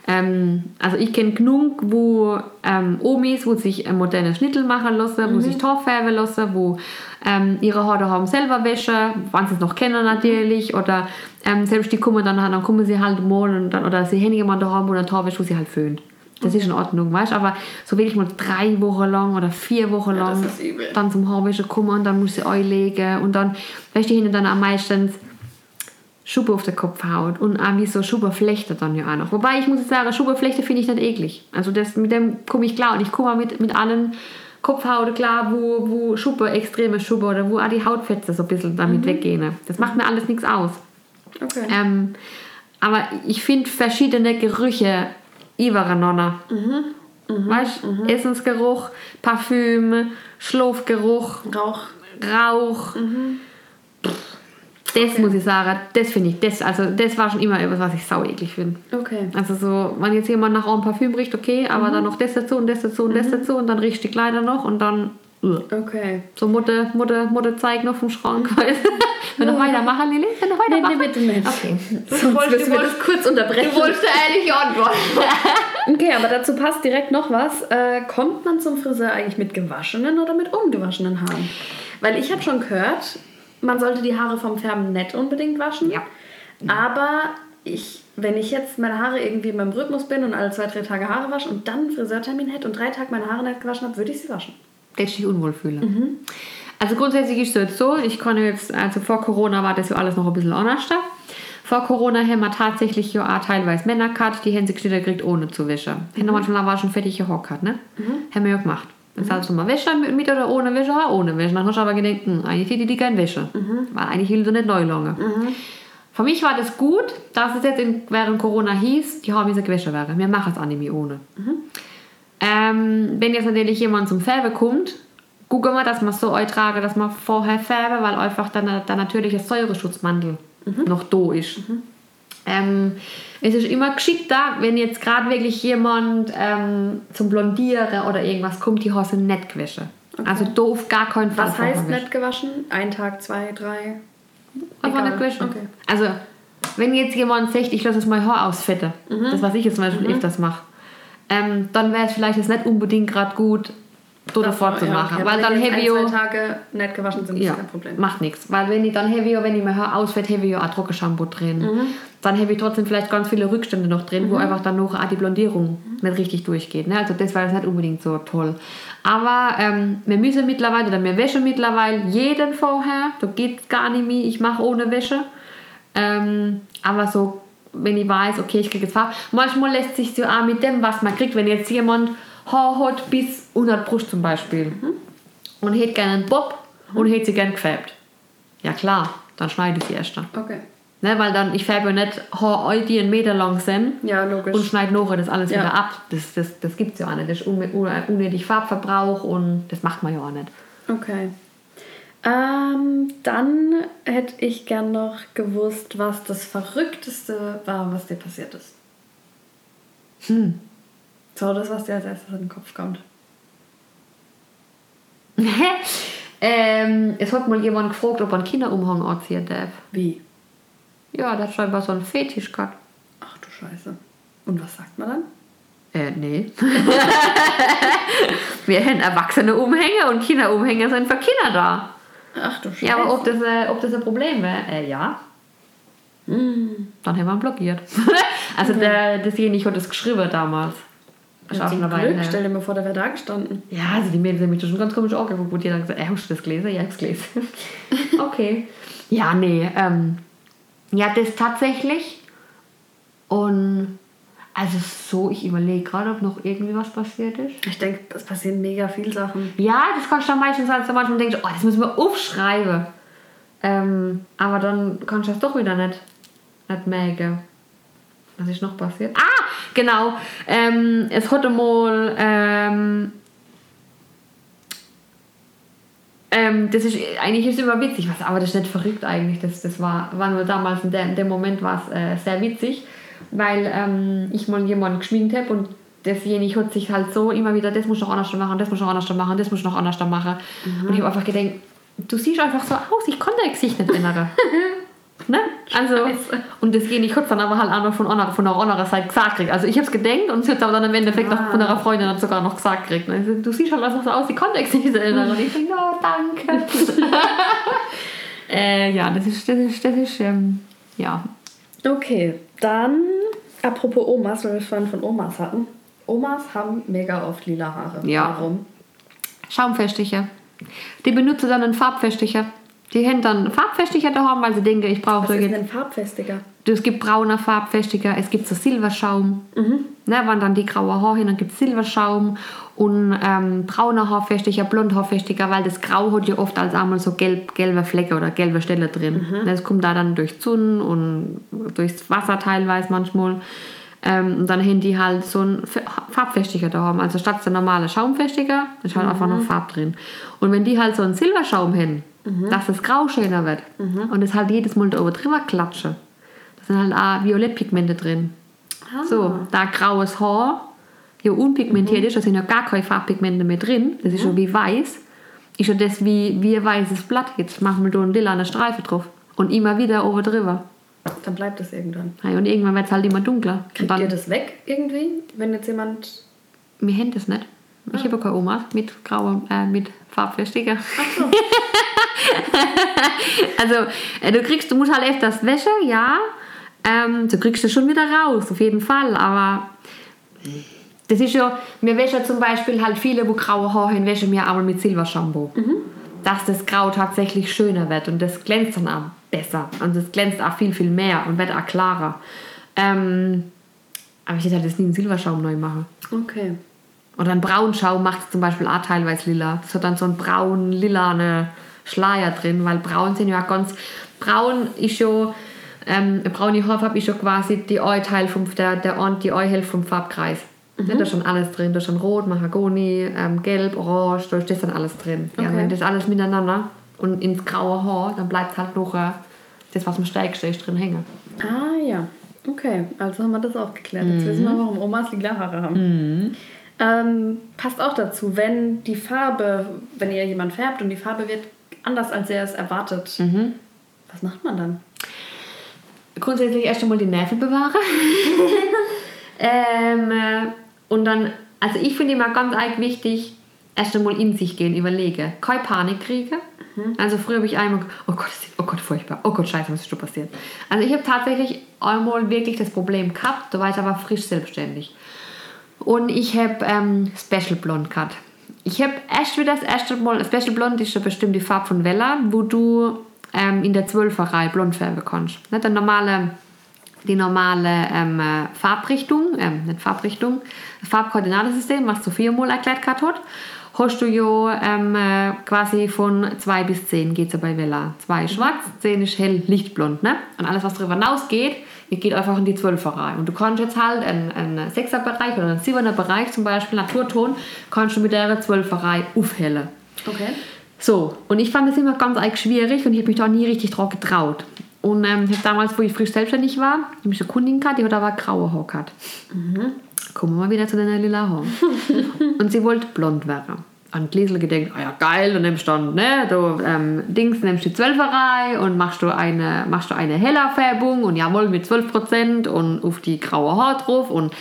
Ähm, also ich kenne genug, wo ähm, Omis, wo sich ein modernes Schnittel machen lassen, wo sich Tor färben lassen, wo ähm, ihre Haare haben selber Wäsche, wenn sie es noch kennen natürlich, oder ähm, selbst die kommen dann, dann kommen sie halt mal und dann, oder sie haben jemanden haben, wo dann Torwäsche, wo sie halt föhnt. Das ist in Ordnung, weißt du? Aber so will ich mal drei Wochen lang oder vier Wochen Ja, lang übel. dann zum Haarwäsche kommen und dann muss sie einlegen und dann, weißt du, die haben dann am meisten Schuppe auf den Kopf haut und auch wie so Schupperflechte dann ja auch noch. Wobei ich muss jetzt sagen, Schupperflechte finde ich nicht eklig. Also das, mit dem komme ich klar und ich komme mit, mit allen Kopfhaut klar, wo, wo Schuppe, extreme Schuppe oder wo auch die Hautfetze so ein bisschen damit weggehen. Das macht mir alles nichts aus. Okay. Ähm, aber ich finde verschiedene Gerüche übereinander. Weißt du? Essensgeruch, Parfüm, Schlafgeruch, Rauch. Rauch. Das muss ich sagen, das finde ich, das, also das war schon immer etwas, was ich sau eklig finde. Okay. Also so, wenn jetzt jemand nach einem Parfüm riecht, okay, aber dann noch das dazu und das dazu und das dazu und dann riecht die Kleider noch und dann uh. Okay. so Mutter, Mutter, Mutter zeigt noch vom Schrank. [laughs] weißt du? Wenn noch weitermachen, Lili? Wenn noch Nee, weitermachen? nee, bitte nicht. Okay. [laughs] Sonst müssen wir das kurz unterbrechen. Du wolltest eine ehrliche Antwort. [laughs] Okay, aber dazu passt direkt noch was. Äh, kommt man zum Friseur eigentlich mit gewaschenen oder mit ungewaschenen Haaren? Weil ich habe schon gehört, man sollte die Haare vom Färben nicht unbedingt waschen. Ja. Aber ich, wenn ich jetzt meine Haare irgendwie in meinem Rhythmus bin und alle zwei, drei Tage Haare wasche und dann einen Friseurtermin hätte und drei Tage meine Haare nicht gewaschen habe, würde ich sie waschen. dass ich mich unwohl fühle. Also grundsätzlich ist es jetzt so, ich kann jetzt, also vor Corona war das ja alles noch ein bisschen anders. Vor Corona haben wir tatsächlich ja auch teilweise Männer gehabt, die haben sich geschnitten gekriegt, ohne zu waschen. Mhm. Haben manchmal war schon fertig gehockt, ne? Haben wir ja gemacht. Dann sagst du mal Wäsche mit, oder ohne Wäsche, ja, ohne Wäsche. Dann hast du aber gedacht, hm, eigentlich hätte die gerne Wäsche. Weil eigentlich will sie nicht neu lange. Für mich war das gut, dass es jetzt in, während Corona hieß, die haben diese Gewäsche wäre. Wir machen es auch nicht mehr ohne. Ähm, wenn jetzt natürlich jemand zum Färben kommt, gucken wir, dass wir es so eintragen, dass wir vorher färben, weil einfach dann der natürliche Säureschutzmantel noch da ist. Ähm, es ist immer geschickter, wenn jetzt gerade wirklich jemand ähm, zum Blondieren oder irgendwas kommt, die Hose nicht gewaschen. Also da auf gar keinen Fall. Was heißt nicht gewaschen? Ein Tag, zwei, drei? Einfach nicht gewaschen. Okay. Also, wenn jetzt jemand sagt, ich lasse jetzt mein Haar ausfetten, das was ich jetzt zum Beispiel öfters mache, ähm, dann wäre es vielleicht jetzt nicht unbedingt gerade gut, da davor zu Ja, machen. okay. Weil Wenn dann ich ein, zwei Tage nicht gewaschen sind, ist ja, kein Problem. macht nichts. Weil wenn ich dann ja, wenn ich mein Haar ausfällt, ich ja auch Trockenshampoo drin. Mhm. Dann habe ich trotzdem vielleicht ganz viele Rückstände noch drin, wo einfach dann noch auch die Blondierung nicht richtig durchgeht. Ne? Also das war jetzt nicht unbedingt so toll. Aber ähm, wir müssen mittlerweile, oder wir wäschen mittlerweile jeden vorher. Da geht gar nicht mehr, ich mache ohne Wäsche. Ähm, aber so, wenn ich weiß, okay, ich kriege jetzt Farbe. Manchmal lässt sich so auch mit dem, was man kriegt, wenn jetzt jemand Haar hat bis 100 Brust zum Beispiel und hätte gerne einen Bob und hätte sie gerne gefärbt. Ja klar, dann schneide ich sie erst. dann. Okay. Ne, weil dann, ich färbe ja nicht Haar, ein, die einen Meter lang sind Ja, logisch. und schneide nachher das alles Ja. wieder ab. Das, das, das gibt es ja auch nicht. Das ist un- un- unnötig Farbverbrauch und das macht man ja auch nicht. Okay. Ähm, dann hätte ich gern noch gewusst, was das Verrückteste war, was dir passiert ist. Hm. So, das, was dir als erstes in den Kopf kommt. [laughs] ähm, es hat mal jemand gefragt, ob einen Kinderumhang anziehen darf. Wie? Ja, der hat scheinbar so einen Fetisch gehabt. Ach du Scheiße. Und was sagt man dann? Äh, nee. [laughs] Wir haben erwachsene Umhänge und Kinderumhänge sind für Kinder da. Ach du Scheiße. Ja, aber ob das, äh, ob das ein Problem wäre? Äh, ja. Hm. Dann haben wir ihn blockiert. [laughs] also der, dasjenige hat das geschrieben damals. Ist auch Glück, her. stell dir mal vor, der wäre da gestanden. Ja, also die Mädels haben mich schon ganz komisch angeguckt und die haben gesagt, äh, hast du das gelesen? Ja, ich hab's gelesen. [laughs] okay. Ja, nee, ähm, ja, das tatsächlich. Und also so, ich überlege gerade, ob noch irgendwie was passiert ist. Ich denke, es passieren mega viele Sachen. Ja, das kannst du dann meistens als manchmal denkst, oh, das müssen wir aufschreiben. Ähm, aber dann kannst du das doch wieder nicht, nicht merken. Was ist noch passiert? Ah, genau. Ähm, es hatte mal ähm, ähm, das ist eigentlich ist immer witzig, was, aber das ist nicht verrückt eigentlich. Das, das war, war nur damals in, der, in dem Moment war es äh, sehr witzig, weil ähm, ich mal jemanden geschminkt habe und dasjenige hat sich halt so immer wieder, das muss noch anders machen, das muss noch anders machen, das muss noch anders machen. Und ich habe einfach gedacht, du siehst einfach so aus, ich kann dein Gesicht nicht ändern. [laughs] ne? Also, und das geht nicht kurz dann aber halt einfach von einer, von einer anderen Seite gesagt kriegt. Also ich habe es gedacht und sie hat aber dann im Endeffekt noch von einer Freundin dann sogar noch gesagt kriegt. Also, du siehst halt einfach so aus, dein Gesicht nicht ändern. Und ich denke, no, danke. [laughs] äh, ja, das ist, das ist, das ist, ähm, ja. Okay, dann apropos Omas, weil wir vorhin von Omas hatten. Omas haben mega oft lila Haare. Ja. Warum? Schaumfestiger. Die benutzen dann einen Farbfestiger. Die haben dann Farbfestiger daheim, weil sie denken, ich brauche Was ist denn Farbfestiger? Es gibt brauner Farbfestiger, es gibt so Silberschaum. Ne, wenn dann die graue Haare hin, dann gibt es Silberschaum und ähm, brauner Haarfestiger, Blondhaarfestiger, weil das Grau hat ja oft als einmal so gelb, gelbe Flecke oder gelbe Stelle drin. Das kommt da dann durch Sonne und durchs Wasser teilweise manchmal. Ähm, und dann haben die halt so einen Farbfestiger da haben. Also statt so normale Schaumfestiger ist halt einfach noch Farb drin. Und wenn die halt so einen Silberschaum haben, dass das Grau schöner wird und es halt jedes Mal da oben drüber klatsche, da sind halt auch Violettpigmente drin. So, da graues Haar ja unpigmentiert ist, da sind ja gar keine Farbpigmente mehr drin, das ist schon wie weiß, ist ja das wie, wie ein weißes Blatt. Jetzt machen wir da einen lila Streifen drauf und immer wieder oben drüber. Dann bleibt es irgendwann. Ja, und irgendwann wird es halt immer dunkler. Kriegt ihr das weg irgendwie, wenn jetzt jemand. Wir haben das nicht. Ich habe keine Oma mit grauem, äh, mit Farbfestiger. [laughs] also, äh, du kriegst, du musst halt öfters Wäsche, ja. Ähm, du kriegst das schon wieder raus, auf jeden Fall. Aber das ist ja, wir wäschen zum Beispiel halt viele, wo graue Haare haben, wäschen wir einmal mit Silbershampoo. Dass das Grau tatsächlich schöner wird und das glänzt dann auch besser. Und das glänzt auch viel, viel mehr und wird auch klarer. Ähm, aber ich hätte halt das nie in Silberschaum neu machen. Okay. Oder ein Braunschaum macht es zum Beispiel auch teilweise lila. Das hat dann so einen braun lilane Schleier drin, weil braun sind ja ganz. Braun ist ja. Ähm, eine braune Haarfarbe ist ja quasi die Ei-Teil vom, der, der Ort, die Ei-Hälfte vom Farbkreis. Ne, da ist schon alles drin. Da ist schon Rot, Mahagoni, ähm, Gelb, Orange, da ist das dann alles drin. Ja, Okay. wenn das alles miteinander und ins graue Haar, dann bleibt halt noch äh, das, was am stärksten ist, drin hängen. Ah ja. Okay, also haben wir das auch geklärt. Jetzt wissen wir, warum Omas lila Haare haben. Ähm, passt auch dazu, wenn die Farbe, wenn ihr jemand färbt und die Farbe wird anders, als er es erwartet, was macht man dann? grundsätzlich erst einmal die Nerven bewahren. [laughs] ähm, äh, und dann, also ich finde immer ganz arg wichtig, erst einmal in sich gehen, überlegen. Keine Panik kriegen. Also früher habe ich einmal, oh Gott, oh Gott, furchtbar, oh Gott, scheiße, was ist schon passiert? Also ich habe tatsächlich einmal wirklich das Problem gehabt, da war ich aber frisch selbstständig. Und ich habe ähm, Special Blond gehabt. Ich habe erst wieder das erste Mal, Special Blond ist ja bestimmt die Farbe von Vella, wo du ähm, in der Zwölferei blond färben kannst. Nicht der normale, die normale ähm, äh, Farbrichtung, ähm, nicht Farbrichtung, Farbkoordinatensystem, was du viermal erklärt gehabt hat, hast du ja ähm, äh, quasi von 2 bis 10 geht es ja bei Vella. 2 ist schwarz, 10 ist hell, lichtblond. Ne? Und alles, was darüber hinausgeht, geht einfach in die Zwölferei. Und du kannst jetzt halt einen, einen 6er Bereich oder einen 7er Bereich, zum Beispiel Naturton, kannst du mit der Zwölferei aufhellen. Okay. So, und ich fand das immer ganz arg schwierig und ich habe mich da nie richtig drauf getraut. Und ähm, ich damals, wo ich frisch selbstständig war, habe ich eine Kundin gehabt, die hat aber graue Haare gehabt. Kommen wir mal wieder zu den lila Haaren. [laughs] und sie wollte blond werden. Und Liesel gedacht, ah ja geil, dann nimmst du dann, ne, du ähm, Dings, nimmst die Zwölferei und machst du eine, machst du eine heller Färbung und jawohl mit 12% und auf die graue Haar drauf und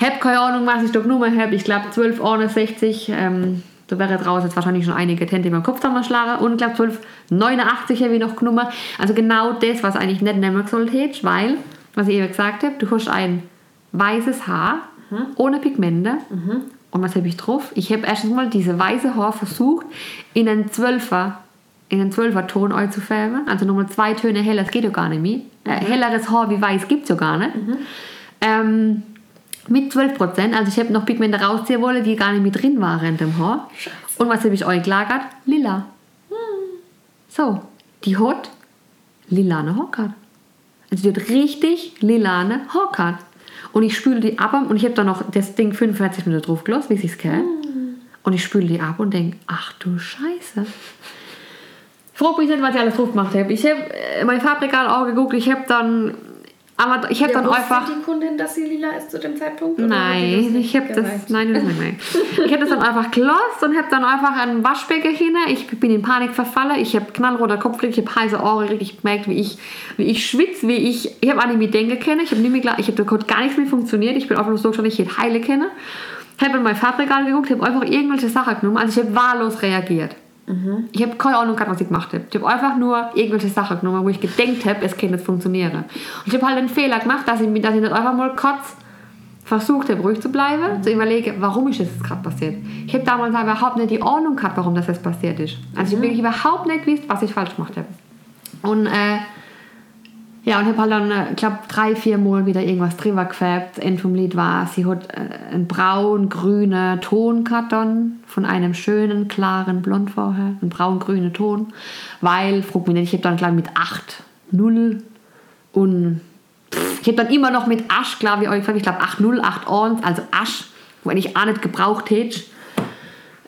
hab keine Ahnung, was ich doch nur mal hab. Ich glaube 12, 60, ähm, da wäre draus jetzt wahrscheinlich schon einige Tente in meinem Kopf zusammenschlagen und ich glaube 12, 89 habe ich noch genommen. Also genau das, was eigentlich nicht nehmen sollte, weil, was ich eben gesagt habe, du hast ein weißes Haar ohne Pigmente. Und was habe ich drauf? Ich habe erstens mal diese weiße Haar versucht, in einen Zwölfer, in einen Zwölfer-Ton einzufärben. Also nochmal zwei Töne heller, das geht ja gar nicht mehr. Äh, helleres Haar wie weiß gibt es ja gar nicht. Ähm, mit 12%, also ich habe noch Pigmente rausziehen wollen, die gar nicht mit drin waren in dem Haar. Und was habe ich euch gelagert? Lila. So, die hat lilane Haarkarte. Also die hat richtig lilane Haarkarte. Und ich spüle die ab und ich habe da noch das Ding 45 Minuten drauf gelassen, wie sie es kennt. Und ich spüle die ab und denke, ach du Scheiße. Frag mich nicht, was ich alles drauf gemacht habe. Ich habe äh, mein Farbregal auch geguckt, ich habe dann. Aber ich habe dann wusste einfach. die Kundin, dass sie lila ist zu dem Zeitpunkt? die Nein, ich habe das. Nein, nicht nein. Ich habe das dann einfach gelost und habe dann einfach ein Waschbecken hin. Ich bin in Panik verfallen. Ich habe knallroter Kopf, ich habe heiße Ohren, ich habe gemerkt, wie ich, wie ich schwitze, wie ich. Ich habe auch nicht mit denken können. Ich habe nicht mehr klar, ich habe da gar nichts mehr funktioniert. Ich bin einfach nur so schon, ich hätte heile kennen. Habe in mein Farbregal geguckt, habe einfach irgendwelche Sachen genommen. Also ich habe wahllos reagiert. Ich habe keine Ahnung gehabt, was ich gemacht habe. Ich habe einfach nur irgendwelche Sachen genommen, wo ich gedacht habe, es könnte funktionieren. Und ich habe halt den Fehler gemacht, dass ich, dass ich nicht einfach mal kurz versucht habe, ruhig zu bleiben, zu überlegen, warum ist das jetzt gerade passiert. Ich habe damals überhaupt nicht die Ahnung gehabt, warum das jetzt passiert ist. Also ich habe wirklich überhaupt nicht gewusst, was ich falsch gemacht habe. Und äh, ja, und ich habe halt dann, äh, glaube, drei, vier Mal wieder irgendwas drüber gefärbt. Ende vom Lied war, sie hat äh, einen braun-grünen Tonkarton von einem schönen, klaren Blond vorher. Einen braun-grünen Ton. Weil, frag mich nicht, ich habe dann, glaube mit 8, 0 und ich habe dann immer noch mit Asch, glaube ich, ich glaube 8, 0, 8 Ons, also Asch, wo ich auch nicht gebraucht hätte.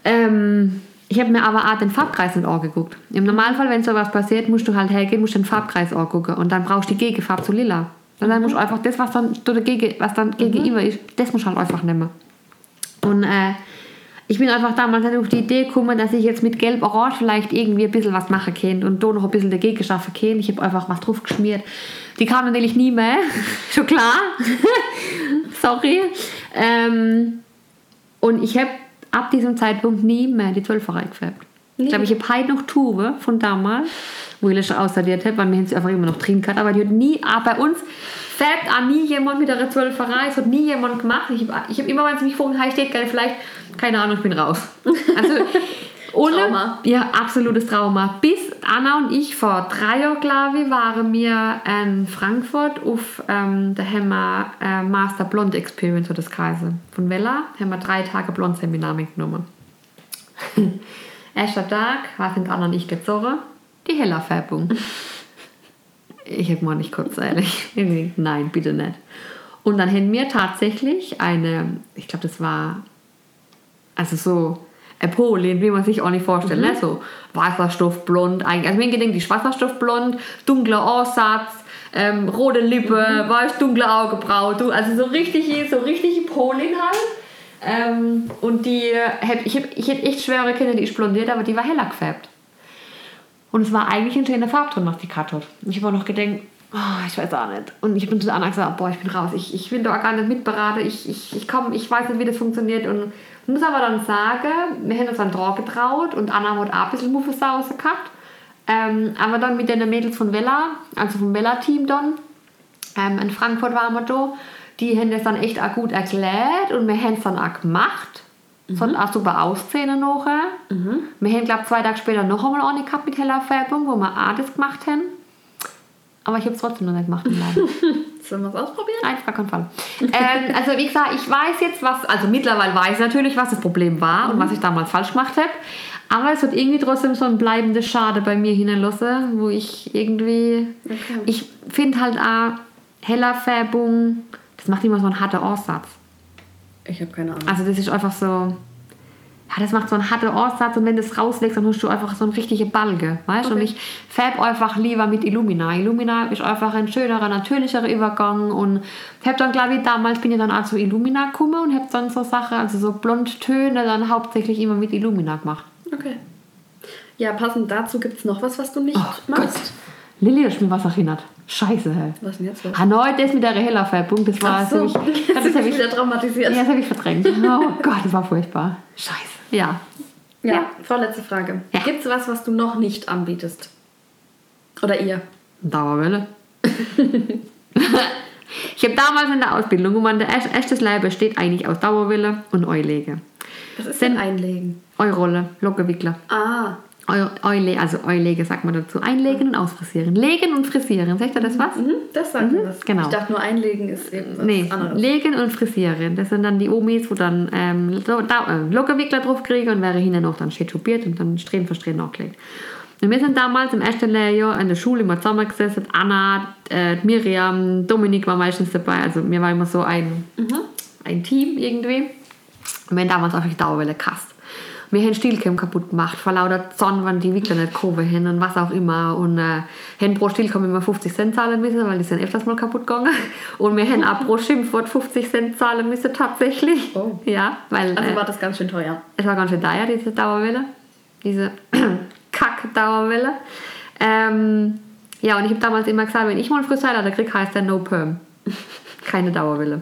Ähm, ich habe mir aber auch den Farbkreis nicht angeguckt. Im Normalfall, wenn sowas passiert, musst du halt hergehen, musst den Farbkreis angucken und dann brauchst du die Gegenfarbe zu lila. Und dann musst du einfach das, was dann, dagegen, was dann gegenüber ist, das musst du halt einfach nehmen. Und äh, ich bin einfach damals auf die Idee gekommen, dass ich jetzt mit Gelb-Orange vielleicht irgendwie ein bisschen was machen kann und da noch ein bisschen dagegen schaffen kann. Ich habe einfach was drauf geschmiert. Die kam natürlich nie mehr, [laughs] schon klar. [laughs] Sorry. Ähm, und ich habe ab diesem Zeitpunkt nie mehr die 12 gefärbt. Ich glaube, ich habe heute noch Tube von damals, wo ich schon aussortiert habe, weil wir sie einfach immer noch drin gehabt. Aber die hat nie, auch bei uns färbt auch nie jemand mit einer 12 Es hat nie jemand gemacht. Ich habe ich hab immer, wenn sie mich hey, steht vielleicht, keine Ahnung, ich bin raus. Also, ohne, Trauma. Ja, absolutes Trauma. Bis Anna und ich vor drei Jahren, glaube ich, waren wir in Frankfurt auf ähm, der haben wir, äh, Master Blond Experience, so das Kreise. Von Vella haben wir drei Tage Blond Seminar mitgenommen. [laughs] Erster Tag, was sind Anna und ich gezogen? Die Hellerfärbung. Ich habe mal nicht kurz ehrlich. [laughs] Nein, bitte nicht. Und dann haben wir tatsächlich eine, ich glaube, das war also so Epolin, wie man sich auch nicht vorstellt, ne? so Wasserstoffblond, eigentlich, also mir gedenkt die Wasserstoffblond, dunkler Aussatz, ähm, rote Lippe, weiß dunkle Augenbraue, du, also so richtig, so richtig Polin halt. Ähm, und die, hätt- ich, hätt- ich hätte echt schwere Kinder, die ist blondiert, aber die war heller gefärbt. Und es war eigentlich ein schöner Farbton, was die gehabt hat. Ich habe auch noch gedacht, oh, ich weiß auch nicht. Und ich bin zu Anna gesagt, boah, ich bin raus. Ich, ich will da gar nicht mitberaten. Ich, ich, ich komm, ich weiß nicht, wie das funktioniert. Und ich muss aber dann sagen, wir haben uns dann drauf getraut und Anna hat auch ein bisschen Muffensauce gehabt. Ähm, aber dann mit den Mädels von Vella, also vom Vella-Team dann, ähm, in Frankfurt waren wir da, die haben das dann echt auch gut erklärt und wir haben es dann auch gemacht. Es hat auch super aussehen nachher. Wir haben, glaube zwei Tage später noch einmal eine gehabt mit heller Färbung, wo wir auch das gemacht haben. Aber ich habe es trotzdem noch nicht gemacht im Laden. [laughs] Sollen wir es ausprobieren? Nein, auf gar keinen Fall. ähm, also wie gesagt, ich weiß jetzt, was, also mittlerweile weiß ich natürlich, was das Problem war und was ich damals falsch gemacht habe. Aber es hat irgendwie trotzdem so ein bleibendes Schade bei mir hinterlassen, wo ich irgendwie, Okay. ich finde halt auch heller Färbung, das macht immer so einen harten Aussatz. Ich habe keine Ahnung. Also das ist einfach so, ja, das macht so einen harten Aussatz und wenn du es rauslegst, dann hast du einfach so eine richtige Balge, weißt du? Und Okay. ich färb einfach lieber mit Illumina. Illumina ist einfach ein schönerer, natürlicherer Übergang und ich habe dann, glaube ich, damals bin ich dann auch zu Illumina gekommen und habe dann so Sachen, also so Blondtöne dann hauptsächlich immer mit Illumina gemacht. Okay. Ja, passend dazu gibt es noch was, was du nicht Oh machst. Lilly ist mir was erinnert. Scheiße, hey. Was denn jetzt? Hanoi, das mit der heller Färbung, das war Ach so, [laughs] das hab ich, jetzt das ich ich, wieder traumatisiert. ja, das habe ich verdrängt. Oh [laughs] Gott, das war furchtbar. Scheiße. Ja. Ja, Ja. vorletzte Frage. Ja. Gibt es was, was du noch nicht anbietest? Oder ihr? Dauerwelle. [laughs] ich habe damals in der Ausbildung gemeint, der erste- erstes Leib besteht eigentlich aus Dauerwelle und Eulege. Was ist Denn- Einlegen? Eurolle, Lockewickler. Ah, Eule, also Eulege sagt man dazu. Einlegen und ausfrisieren. Legen und frisieren. Sagt ihr das was? mhm, das sagt mir was. genau. Ich dachte nur Einlegen ist eben was Nee, anderes. legen und frisieren. Das sind dann die Omis, wo dann ähm, so, da, äh, Lockerwickler drauf kriegen und wäre hinten noch dann schön tupiert und dann Strähnen für Strähnen nachgelegt. Und wir sind damals im ersten Lehrjahr in der Schule immer zusammengesessen. Anna, äh, Miriam, Dominik war meistens dabei. Also mir war immer so ein, ein Team irgendwie. Und wir haben damals auch die Dauerwelle gehasst. Wir haben Stilcam kaputt gemacht, vor lauter Sonne, wenn die Wickler nicht gekommen hin und was auch immer. Und äh, haben pro Stilcam immer 50 Cent zahlen müssen, weil die sind öfters mal kaputt gegangen. [laughs] Und wir haben auch pro Schimpfwort 50 Cent zahlen müssen, tatsächlich. Oh. Ja, weil Also äh, war das ganz schön teuer. es war ganz schön teuer, diese Dauerwelle. Diese [clears throat] Kack-Dauerwelle. Ähm, ja, und ich habe damals immer gesagt, wenn ich mal einen Friseur kriege, heißt der No Perm. [laughs] Keine Dauerwelle.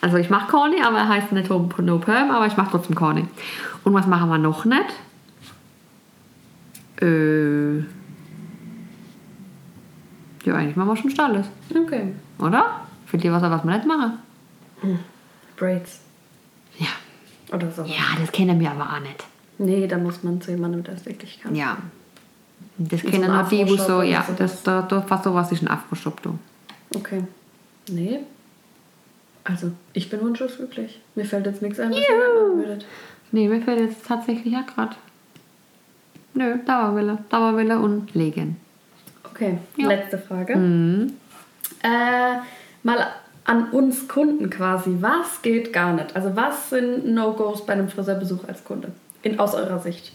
Also ich mache Corny, aber er heißt nicht No Perm, aber ich mache trotzdem Corny. Und was machen wir noch nicht? Äh, ja, eigentlich machen wir schon alles, Okay. oder? Für die was, was wir nicht machen. Braids. Ja. Oder so. Ja, das kennen wir aber auch nicht. Nee, da muss man zu jemandem, der es wirklich kann. Ja. Das Mit kennen so nur die, wo so, ja, das, da, da fast sowas ist ein Afro-Shop, du. Okay. Nee. Also, ich bin wunschlos glücklich. Mir fällt jetzt nichts ein, was ihr machen würdet. Nee, mir fällt jetzt tatsächlich ja gerade. Nö, Dauerwille. Dauerwille und Legen. Okay, Ja. letzte Frage. Mhm. Äh, mal an uns Kunden quasi. Was geht gar nicht? Also, was sind No-Gos bei einem Friseurbesuch als Kunde? In, aus eurer Sicht.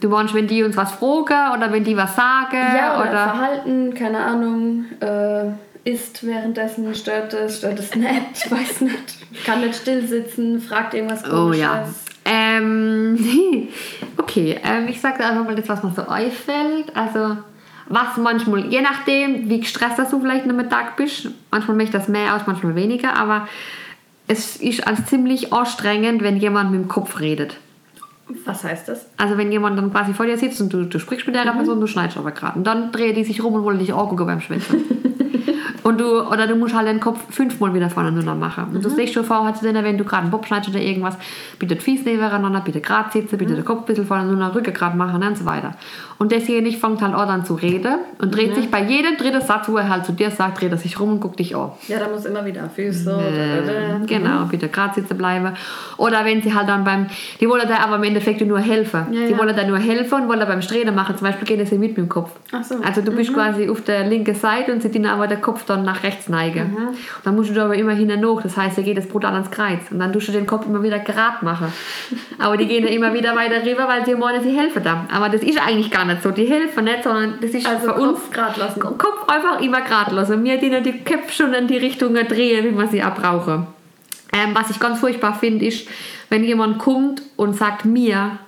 Du meinst, wenn die uns was fragen oder wenn die was sagen? Ja, oder, oder Verhalten, keine Ahnung, äh, isst währenddessen, stört es, stört es nicht, ich [laughs] weiß nicht. Kann nicht still sitzen, fragt irgendwas Oh komisches. ja. Ähm, [laughs] okay, ähm, ich sage einfach mal das, was mir so einfällt. Also, was manchmal, je nachdem, wie gestresst du vielleicht am Tag bist, manchmal möchte das mehr aus, manchmal weniger, aber es ist als ziemlich anstrengend, wenn jemand mit dem Kopf redet. Was heißt das? Also wenn jemand dann quasi vor dir sitzt und du, du sprichst mit der Person, du schneidest aber gerade. Und dann dreht die sich rum und wollen dich angucken beim Schwätzen. [laughs] und du, oder du musst halt den Kopf fünfmal wieder voneinander machen. Und du siehst schon vor, hat sie wenn du gerade einen Bob schneidest oder irgendwas, bitte die Füße nebeneinander, bitte gerade sitzen, bitte den Kopf ein bisschen voneinander, Rücken gerade machen und so weiter. Und derjenige fängt halt auch dann zu reden und dreht sich bei jedem dritten Satz, wo er halt zu dir sagt, dreht er sich rum und guckt dich an. Ja, da muss immer wieder Füße. Äh, genau, bitte gerade sitzen bleiben. Oder wenn sie halt dann beim, die wollen da aber im Endeffekt nur helfen. Ja, die ja. wollen da nur helfen und wollen da beim Streben machen. Zum Beispiel gehen sie mit mit dem Kopf. Ach so. Also du bist quasi auf der linken Seite und sie dienen aber der Kopf dann nach rechts neigen. Und dann musst du da aber immer hin und nach. Das heißt, er geht das brutal ans Kreuz. Und dann tust du den Kopf immer wieder gerade machen. [laughs] aber die gehen ja immer wieder weiter rüber, weil sie meinen, sie helfen da. Aber das ist eigentlich gar nicht so. Die helfen nicht, sondern das ist Also für uns Kopf grad lassen. Kopf einfach immer gerade lassen. Wir dienen die Köpfe schon in die Richtung drehen, wie man sie auch brauchen. Ähm, was ich ganz furchtbar finde, ist, wenn jemand kommt und sagt mir,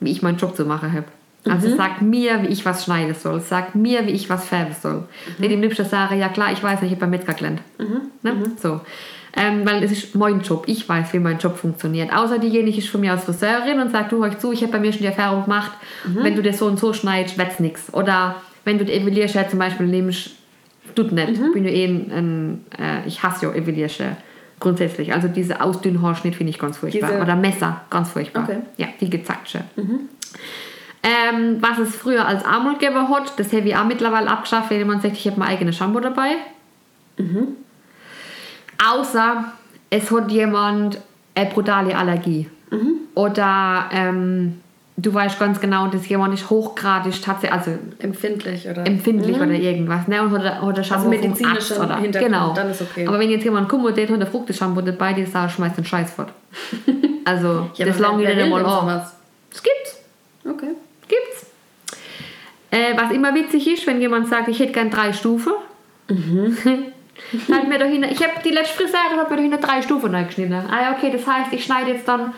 wie ich meinen Job zu machen habe. Also sagt mir, wie ich was schneiden soll. Sagt mir, wie ich was färben soll. Nicht im liebsten sage, ja klar, ich weiß nicht, ich habe beim Metzger gelernt. Ne? So. Ähm, weil es ist mein Job. Ich weiß, wie mein Job funktioniert. Außer diejenige ist von mir als Friseurin und sagt, du hör zu, ich habe bei mir schon die Erfahrung gemacht, wenn du das so und so schneidest, wird's nichts. Oder wenn du die Eveliersche zum Beispiel nimmst, tut nicht. Ich bin ja eh ein, ein äh, ich hasse ja Eveliersche grundsätzlich. Also diese Ausdünnhaarschnitt finde ich ganz furchtbar. Diese- Oder Messer, ganz furchtbar. Okay. Ja, die gezackte. Ähm, was es früher als Armut gegeben hat, das habe ich auch mittlerweile abgeschafft, wenn jemand sagt, ich habe mein eigenes Shampoo dabei. Außer es hat jemand eine brutale Allergie. Oder ähm, du weißt ganz genau, dass jemand ist hochgradig tatsächlich, also Empfindlich oder? empfindlich oder irgendwas. Ne? Und hat, hat er medizinischer Arzt oder genau. dann ist okay. Aber wenn jetzt jemand kommt und der hat ein Fruchtshampoo dabei, die sagt, schmeißt den Scheiß fort. [laughs] Also, Ja, das lange wieder mal an. Das gibt's. Okay. Gibt's. Äh, was immer witzig ist, wenn jemand sagt, ich hätte gern drei Stufen. [laughs] [laughs] Halt mir da hin, ich habe die letzte Friseurin hat mir da hin drei Stufen neu geschnitten. Ah ja, okay, das heißt, ich schneide jetzt dann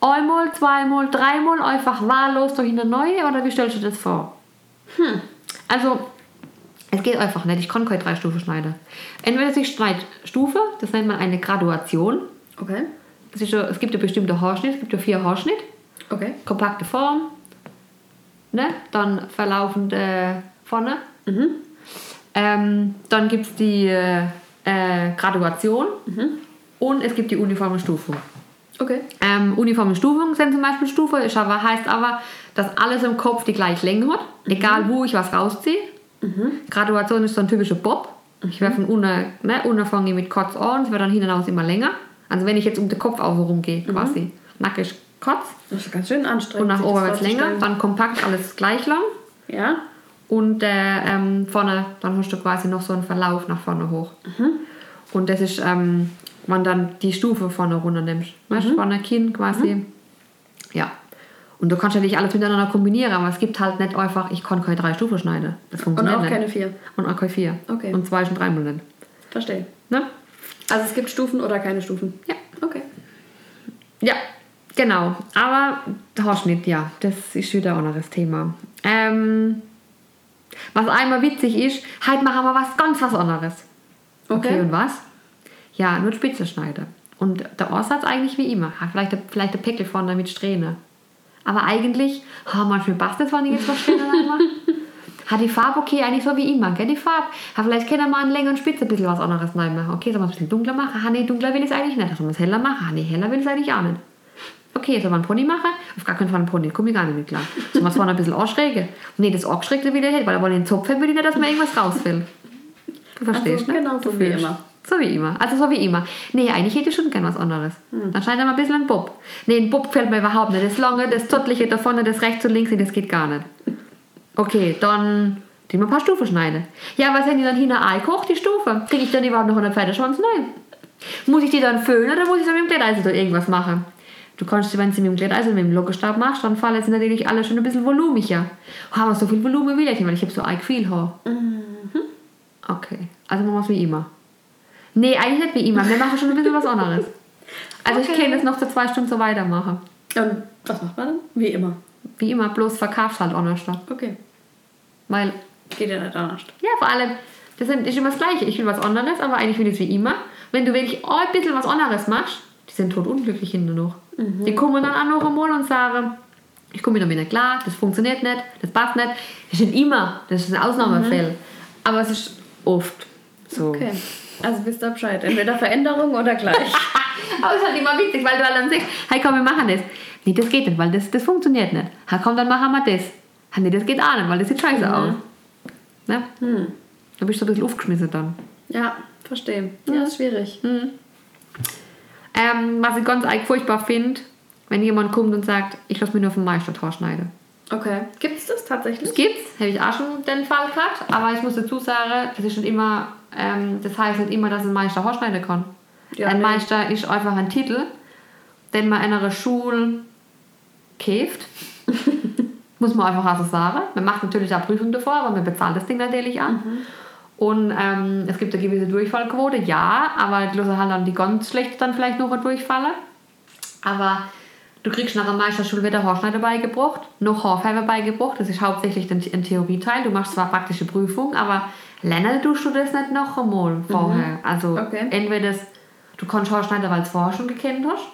einmal, zweimal, dreimal einfach wahllos da hinten neu oder wie stellst du das vor? Hm. Also, es geht einfach nicht. Ich kann keine drei Stufen schneiden. Entweder ich schneide Stufe, das nennt man eine Graduation. Okay. Ja, es gibt ja bestimmte Haarschnitt, es gibt ja vier Haarschnitt Okay. kompakte Form, ne? dann verlaufende vorne. Ähm, dann gibt es die äh, Graduation und es gibt die uniforme Stufung. Okay. Ähm, uniforme Stufung sind zum Beispiel Stufe, ist aber, heißt aber, dass alles im Kopf die gleiche Länge hat, egal wo ich was rausziehe. Graduation ist so ein typischer Bob. Ich werde von unten, ne, unten mit kurz an, es wird dann hinten raus immer länger. Also wenn ich jetzt um den Kopf auch rumgehe, quasi. Nackig kurz Das ist ganz schön anstrengend. und nach oben wird's länger, vorzustellen. dann kompakt alles gleich lang. Ja. Und äh, ähm, vorne, dann hast du quasi noch so einen Verlauf nach vorne hoch. Und das ist, ähm, wenn dann die Stufe vorne runter nimmst. Weißt du, vorne Kinn quasi. Ja. Und du kannst ja nicht alles miteinander kombinieren, aber es gibt halt nicht einfach, ich kann keine drei Stufen schneiden. Das Und funktioniert auch nicht. keine vier. Und auch keine vier. Okay. Und zwei und drei Monate. Verstehe. Ne? Also es gibt Stufen oder keine Stufen? Ja. Okay. Ja, genau. Aber der Haarschnitt, ja, das ist wieder ein anderes Thema. Ähm, was einmal witzig ist, heute machen wir was ganz was anderes. Okay, Okay. und was? Ja, nur die Spitze schneiden. Und der Aussatz eigentlich wie immer. Ha, Vielleicht, der- vielleicht der Pickel vorne mit Strähne. Aber eigentlich, ha, manchmal passt das, wenn ich jetzt was Strähne reinmache. [laughs] Hat die Farbe okay, eigentlich so wie immer, gell, die Farbe. Ha, vielleicht können wir an Länge und Spitze ein bisschen was anderes reinmachen. Okay, soll man ein bisschen dunkler machen? Ha, nee, dunkler will ich es eigentlich nicht. Soll man es heller machen? Ha, nee, heller will ich es eigentlich auch nicht. Okay, soll man einen Pony machen? Auf gar keinen Fall einen Pony, komme ich gar nicht mit klar. Soll man es vorne ein bisschen anschrägen? Nee, das Angeschrägte ich nicht, weil er wollen den Zopf haben, will ich nicht, dass man irgendwas raus will. Du verstehst, Also ne? genau Du so wie fühlst. immer. So wie immer. Also so wie immer. Nee, eigentlich hätte ich schon gern was anderes. Dann scheint er mal ein bisschen ein Bob. Nee, ein Bob gefällt mir überhaupt nicht. Das lange, das zottliche da vorne, das rechts und links, das geht gar nicht. Okay, dann die mal ein paar Stufen schneiden. Ja, was wenn die dann hinten einkocht, die Stufe? Kriege ich dann überhaupt noch einen Pferdeschwanz? Nein. Muss ich die dann föhnen oder muss ich dann mit dem Glätteisen irgendwas machen? Du kannst, wenn sie mit dem Glätteisen, mit dem Lockenstab machst, dann fallen jetzt natürlich alle schon ein bisschen volumiger. Haben wir so viel Volumen will ich nicht, weil ich habe so ein viel Haar. Okay, also machen wir es wie immer. Nee, eigentlich nicht wie immer. Wir machen schon ein bisschen was anderes. Also ich Okay. kann das noch zu zwei Stunden so weitermachen. Und was macht man dann? Wie immer. Wie immer, bloß verkaufst halt anders. da. Okay. Weil, Geht ja nicht anders. ja, vor allem, das sind- ist immer das Gleiche. Ich will was anderes, aber eigentlich will ich es wie immer. Wenn du wirklich ein bisschen was anderes machst, die sind tot unglücklich hinten noch. Die kommen dann auch noch einmal und sagen, ich komme damit nicht klar, das funktioniert nicht, das passt nicht. Das ist nicht immer, das ist ein Ausnahmefall. Aber es ist oft so. Okay. Also wisst ihr Bescheid. Entweder Veränderung oder gleich. [laughs] Aber es ist halt immer witzig, weil du halt dann sagst, hey komm, wir machen das. Nee, das geht nicht, weil das, das funktioniert nicht. Ha, komm, dann machen wir das. Ha, nee, das geht auch nicht, weil das sieht scheiße aus. Ne? Da bist du ein bisschen aufgeschmissen dann. ja, verstehe. Ja, ist schwierig. Ähm, was ich ganz eigentlich furchtbar finde, wenn jemand kommt und sagt, ich lasse mir nur vom Meistertor schneiden. Okay. Gibt es das tatsächlich? Das gibt's, habe ich auch schon den Fall gehabt, aber ich muss dazu sagen, das ist nicht immer, ähm, das heißt nicht immer, dass ein Meister Haar schneiden kann. Ja, ein nee. Meister ist einfach ein Titel, den man in einer Schule käft. [laughs] muss man einfach auch so sagen. Man macht natürlich auch Prüfungen davor, aber man bezahlt das Ding natürlich auch. Und ähm, es gibt eine gewisse Durchfallquote, ja, aber die dann die ganz schlecht dann vielleicht noch durchfallen. Aber du kriegst nach der Meisterschule wieder Haarschneider beigebracht, noch Haarfärbe beigebracht. Das ist hauptsächlich ein, ein Theorieteil. Du machst zwar praktische Prüfung, aber lernen tust du das nicht noch einmal vorher. Also Okay. entweder das, du kannst Haarschneider, weil du es vorher schon gekannt hast,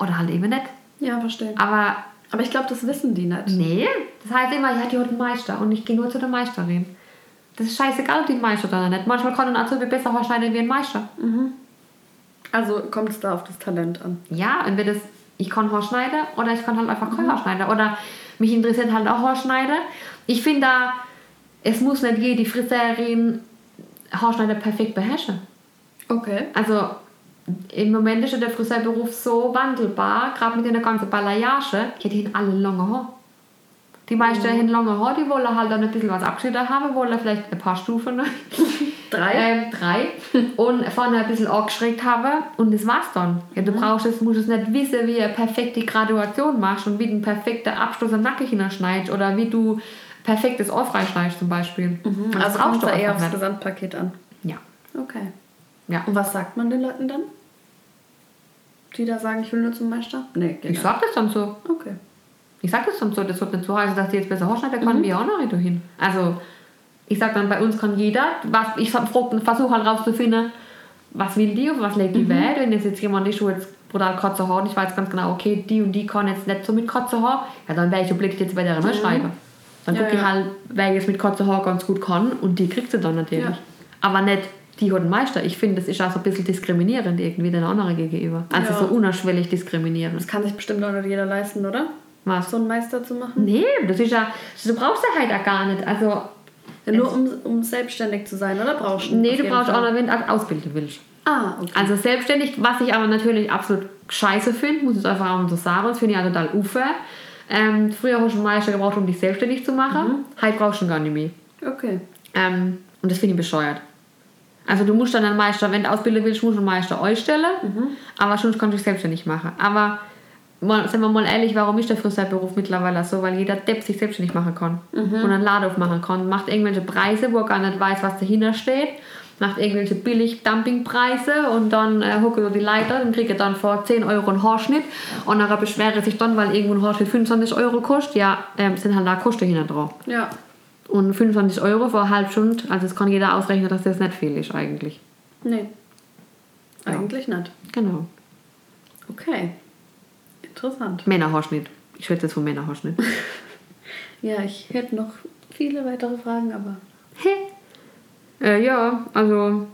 oder halt eben nicht. Ja, verstehe. Aber Aber ich glaube, das wissen die nicht. nee, das heißt immer, ja, die hat einen Meister und ich gehe nur zu der Meisterin. Das ist scheißegal, ob die einen Meister oder nicht. Manchmal kann ein Azubi besser Haarschneiden wie ein Meister. Also kommt es da auf das Talent an. Ja, entweder ich kann Haarschneiden oder ich kann halt einfach kein Haarschneiden. Oder mich interessiert halt auch Haarschneiden. Ich finde da, es muss nicht jede Friseurin Haarschneider perfekt beherrschen. Okay. Also im Moment ist ja der Friseurberuf so wandelbar, gerade mit der ganzen Balayage, ja, die haben alle lange Haar. Die meisten haben lange Haar, die wollen halt dann ein bisschen was abgeschnitten haben, wollen vielleicht ein paar Stufen noch. [laughs] Drei? Ähm, drei. Und vorne ein bisschen angeschrägt haben und das war's dann. Ja, du brauchst es, musst es nicht wissen, wie du perfekt die Graduation machst und wie du einen perfekten Abschluss am Nacken hinschneidest oder wie du perfektes Ohr freischneidest zum Beispiel. Das Also kommt da eher aufs. Gesamtpaket an. Ja. Okay. ja. Und was sagt man den Leuten dann? Die da sagen, ich will nur zum Meister? Nee, geht Ich sag das dann so. Okay. Ich sag das dann so, das wird nicht so heißen, dass die jetzt besser Haarschneider kann, wie auch noch nicht dahin. Also, ich sag dann, bei uns kann jeder, was, ich versuche halt rauszufinden, was will die und was legt die Wert. Wenn jetzt, jetzt jemand ist, der jetzt brutal kurze Haar und ich weiß ganz genau, okay, die und die kann jetzt nicht so mit kurzen Haar, ja, dann werde ich unbedingt jetzt bei der mhm. schreiben. Dann Ja, gucke ich ja. halt, wer jetzt mit kurzen Haar ganz gut kann und die kriegt sie dann natürlich. Ja. Aber nicht die hat einen Meister. Ich finde, das ist auch so ein bisschen diskriminierend irgendwie den anderen gegenüber. Also Ja. so unerschwellig diskriminierend. Das kann sich bestimmt auch nicht jeder leisten, oder? Was? So einen Meister zu machen? Nee, das ist ja, du brauchst ja halt auch gar nicht. Also, Ja, nur um, um selbstständig zu sein, oder brauchst du? nee, du brauchst auch Fall? noch, wenn du auch ausbilden willst. Ah, okay. Also selbstständig, was ich aber natürlich absolut scheiße finde, muss ich einfach auch so sagen, das finde ich auch total ufer. Ähm, früher hast du einen Meister gebraucht, um dich selbstständig zu machen. Heute brauchst du ihn gar nicht mehr. okay. Ähm, und das finde ich bescheuert. Also du musst dann einen Meister, wenn du ausbilden willst, musst du einen Meister einstellen, aber sonst kannst du dich selbstständig machen. Aber mal, sind wir mal ehrlich, warum ist der Friseurberuf mittlerweile so? Weil jeder Depp sich selbstständig machen kann und einen Laden aufmachen kann. Macht irgendwelche Preise, wo er gar nicht weiß, was dahinter steht. Macht irgendwelche billig Dumpingpreise und dann äh, huckt er die Leiter und kriegt er dann vor 10 Euro einen Haarschnitt. Und dann beschwere sich dann, weil irgendwo ein Haarschnitt 25 Euro kostet. Ja, ähm, sind halt da Kosten hinter drauf. Ja. Und 25 Euro für eine halbe Stunde, also das kann jeder ausrechnen, dass das nicht viel ist eigentlich. Nee. Eigentlich nicht. Genau. Okay. Interessant. Männerhaarschnitt. Ich schwätze jetzt von Männerhaarschnitt. [laughs] Ja, ich hätte noch viele weitere Fragen, aber. Äh, ja, also.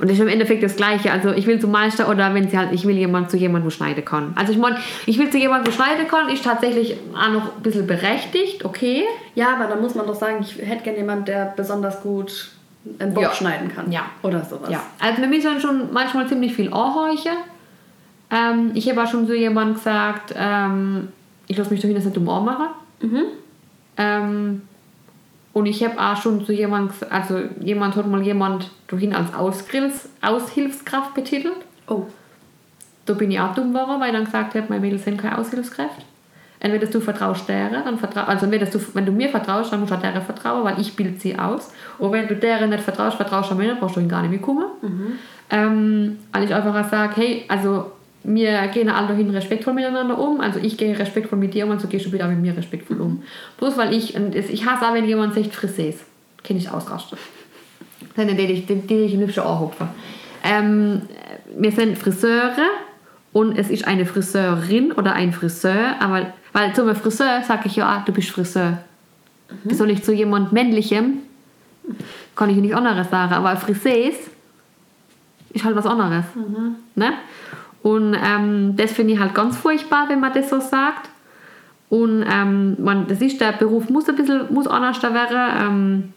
Und das ist im Endeffekt das Gleiche. Also ich will zum Meister oder wenn sie halt, ich will jemand zu jemandem, wo schneiden kann. Also ich meine, ich will zu jemandem, wo schneiden kann, ist tatsächlich auch noch ein bisschen berechtigt, okay. Ja, aber da muss man doch sagen, ich hätte gerne jemanden, der besonders gut einen Bock Ja. schneiden kann. Ja. Oder sowas. Ja. Also für mich sind schon manchmal ziemlich viel Anhorche. Ähm, ich habe auch schon zu jemandem gesagt, ähm, ich lasse mich doch nicht um Ohr machen. Ähm, und ich habe auch schon jemandem, ges- also jemand hat mal jemand dorthin als Ausgrills, Aushilfskraft betitelt. Oh. Da bin ich auch dumm geworden, weil ich dann gesagt habe, meine Mädels sind keine Aushilfskräfte. Entweder du vertraust deren, dann vertrau, also entweder du, wenn du mir vertraust, dann musst du auch deren vertrauen, weil ich bilde sie aus. Und wenn du deren nicht vertraust, vertraust du mir nicht, brauchst du ihn gar nicht mehr kommen. Ähm, weil ich einfach sage, hey, also wir gehen alle dahin respektvoll miteinander um, also ich gehe respektvoll mit dir um, also gehst du auch mit mir respektvoll um. Bloß weil ich, ich hasse auch, wenn jemand sagt Frisés, kenne ich ausrasten. Dann die ich, die, ich im hübschen Ohr hupfe. Ähm, wir sind Friseure und es ist eine Friseurin oder ein Friseur, aber weil zu einem Friseur sage ich ja, ah, du bist Friseur. Wie soll ich zu jemand männlichem, kann ich nichts anderes sagen, aber Frisés ist halt was anderes. Ne? Und ähm, das finde ich halt ganz furchtbar, wenn man das so sagt. Und ähm, man, das ist, der Beruf muss ein bisschen muss anders da werden. Ähm,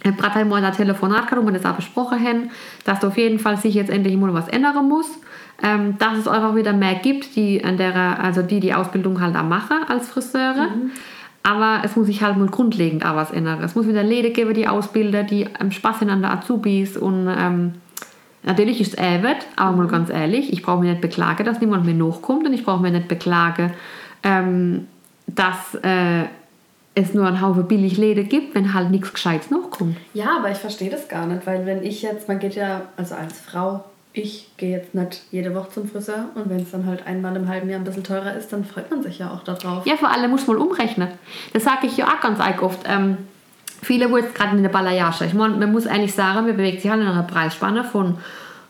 ich habe gerade einmal ein Telefonat gehabt, wo wir das auch besprochen haben, dass auf jeden Fall sich jetzt endlich mal was ändern muss. Ähm, dass es einfach wieder mehr gibt, die, an der, also die die Ausbildung halt auch machen als Friseure. Aber es muss sich halt mal grundlegend auch was ändern. Es muss wieder Läden geben, die Ausbilder, die ähm, Spaß haben an der Azubis und ähm, Natürlich ist es Arbeit, aber mal ganz ehrlich, ich brauche mich nicht beklagen, dass niemand mehr nachkommt und ich brauche mich nicht beklagen, ähm, dass äh, es nur einen Haufen billig Läden gibt, wenn halt nichts Gescheites nachkommt. Ja, aber ich verstehe das gar nicht, weil wenn ich jetzt, man geht ja, also als Frau, ich gehe jetzt nicht jede Woche zum Friseur und wenn es dann halt einmal im halben Jahr ein bisschen teurer ist, dann freut man sich ja auch darauf. Ja, vor allem muss man umrechnen. Das sage ich ja auch ganz oft. Ähm, viele, jetzt gerade in der Balayage, ich meine, man muss eigentlich sagen, wir bewegen sich halt in einer Preisspanne von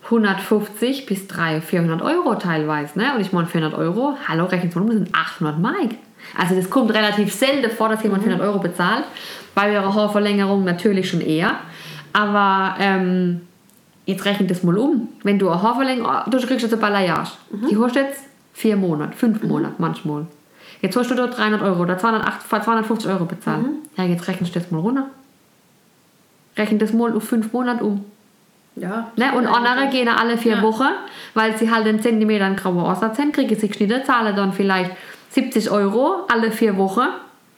150 bis 300, 400 Euro teilweise. Ne? Und ich meine, 400 Euro, hallo, um, das sind 800 Mark. Also das kommt relativ selten vor, dass jemand 400 Euro bezahlt. Bei ihrer Haarverlängerung natürlich schon eher. Aber ähm, jetzt rechne das mal um. Wenn du eine Haarverlängerung, du kriegst jetzt eine Balayage. Die hast jetzt vier Monate, fünf Monate manchmal. Jetzt hast du dort 300 Euro oder 208, 250 Euro bezahlt. Ja, jetzt rechnest du das mal runter. Rechne das mal auf fünf Monate um. Ja. Ne? Und andere gehen alle vier Ja. Wochen, weil sie halt einen Zentimeter einen grauen Aussatz haben, kriegen sie geschnitten, zahlen dann vielleicht 70 Euro alle vier Wochen.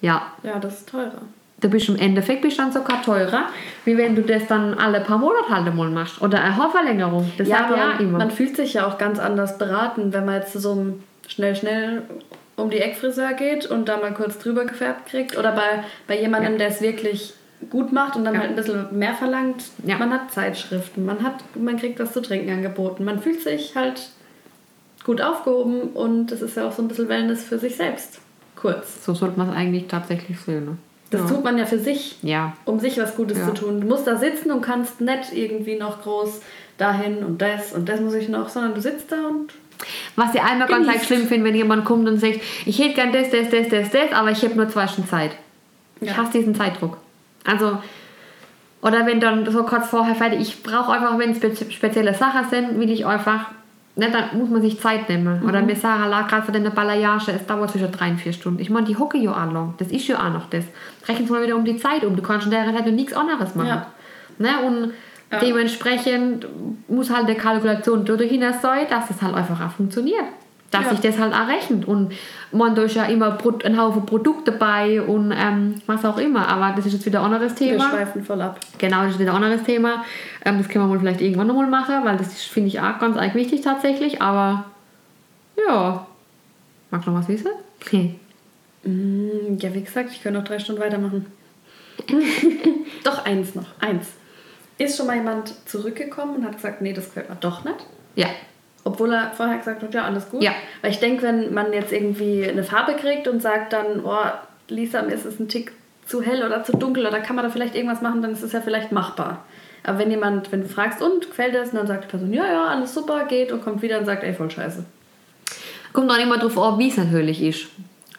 Ja, Ja, das ist teurer. da bist du im Endeffekt bist du dann sogar teurer, wie wenn du das dann alle paar Monate halt mal machst. Oder eine Haarverlängerung. Das ja, aber auch immer. man fühlt sich ja auch ganz anders beraten, wenn man jetzt so einem schnell, schnell um die Eckfriseur geht und da mal kurz drüber gefärbt kriegt. Oder bei, bei jemandem, der es wirklich gut macht und dann Ja. halt ein bisschen mehr verlangt. Ja. Man hat Zeitschriften, man, hat, man kriegt was zu trinken angeboten. Man fühlt sich halt gut aufgehoben und es ist ja auch so ein bisschen Wellness für sich selbst. Kurz. so sollte man es eigentlich tatsächlich sehen. Ne? Das ja. tut man ja für sich, ja. um sich was Gutes Ja. zu tun. Du musst da sitzen und kannst nicht irgendwie noch groß dahin und das und das muss ich noch, sondern du sitzt da und Was ich einmal ganz arg schlimm finde, wenn jemand kommt und sagt, ich hätte gern das, das, das, das, das, aber ich habe nur zwei Stunden Zeit. Ich Ja. hasse diesen Zeitdruck. Also, oder wenn dann so kurz vorher fertig, ich brauche einfach, wenn es spe spezielle Sachen sind, will ich einfach, ne, dann muss man sich Zeit nehmen. Oder mir sagen, la, gerade für deine Balayage, es dauert zwischen drei und vier Stunden. Ich meine, die hocke ja auch lang. Das ist ja auch noch das. Rechnen Sie mal wieder um die Zeit um. Du kannst in der Zeit nichts anderes machen. Ja. Ne? Und dementsprechend muss halt die Kalkulation dahin sein, dass es halt einfach auch funktioniert. Dass Ja. sich das halt auch rechnet. Und man da ist ja immer ein Haufen Produkte dabei und ähm, was auch immer. Aber das ist jetzt wieder ein anderes wir Thema. schweifen voll ab. Genau, das ist wieder ein anderes Thema. Ähm, das können wir wohl vielleicht irgendwann nochmal machen, weil das finde ich auch ganz eigentlich wichtig tatsächlich. Aber ja, Magst du noch was wissen? Okay. [laughs] Mm, Ja, wie gesagt, ich könnte noch drei Stunden weitermachen. [laughs] doch, eins noch. Eins. Ist schon mal jemand zurückgekommen und hat gesagt, nee, das gefällt mir doch nicht? Ja. Obwohl er vorher gesagt hat, ja, alles gut. Ja. Weil ich denke, wenn man jetzt irgendwie eine Farbe kriegt und sagt dann, oh, Lisa, mir ist es ein Tick zu hell oder zu dunkel oder kann man da vielleicht irgendwas machen, dann ist es ja vielleicht machbar. Aber wenn jemand, wenn du fragst, und gefällt es, und dann sagt die Person, ja, ja, alles super, geht und kommt wieder und sagt, ey, voll scheiße. Kommt auch immer drauf an, wie es natürlich ist.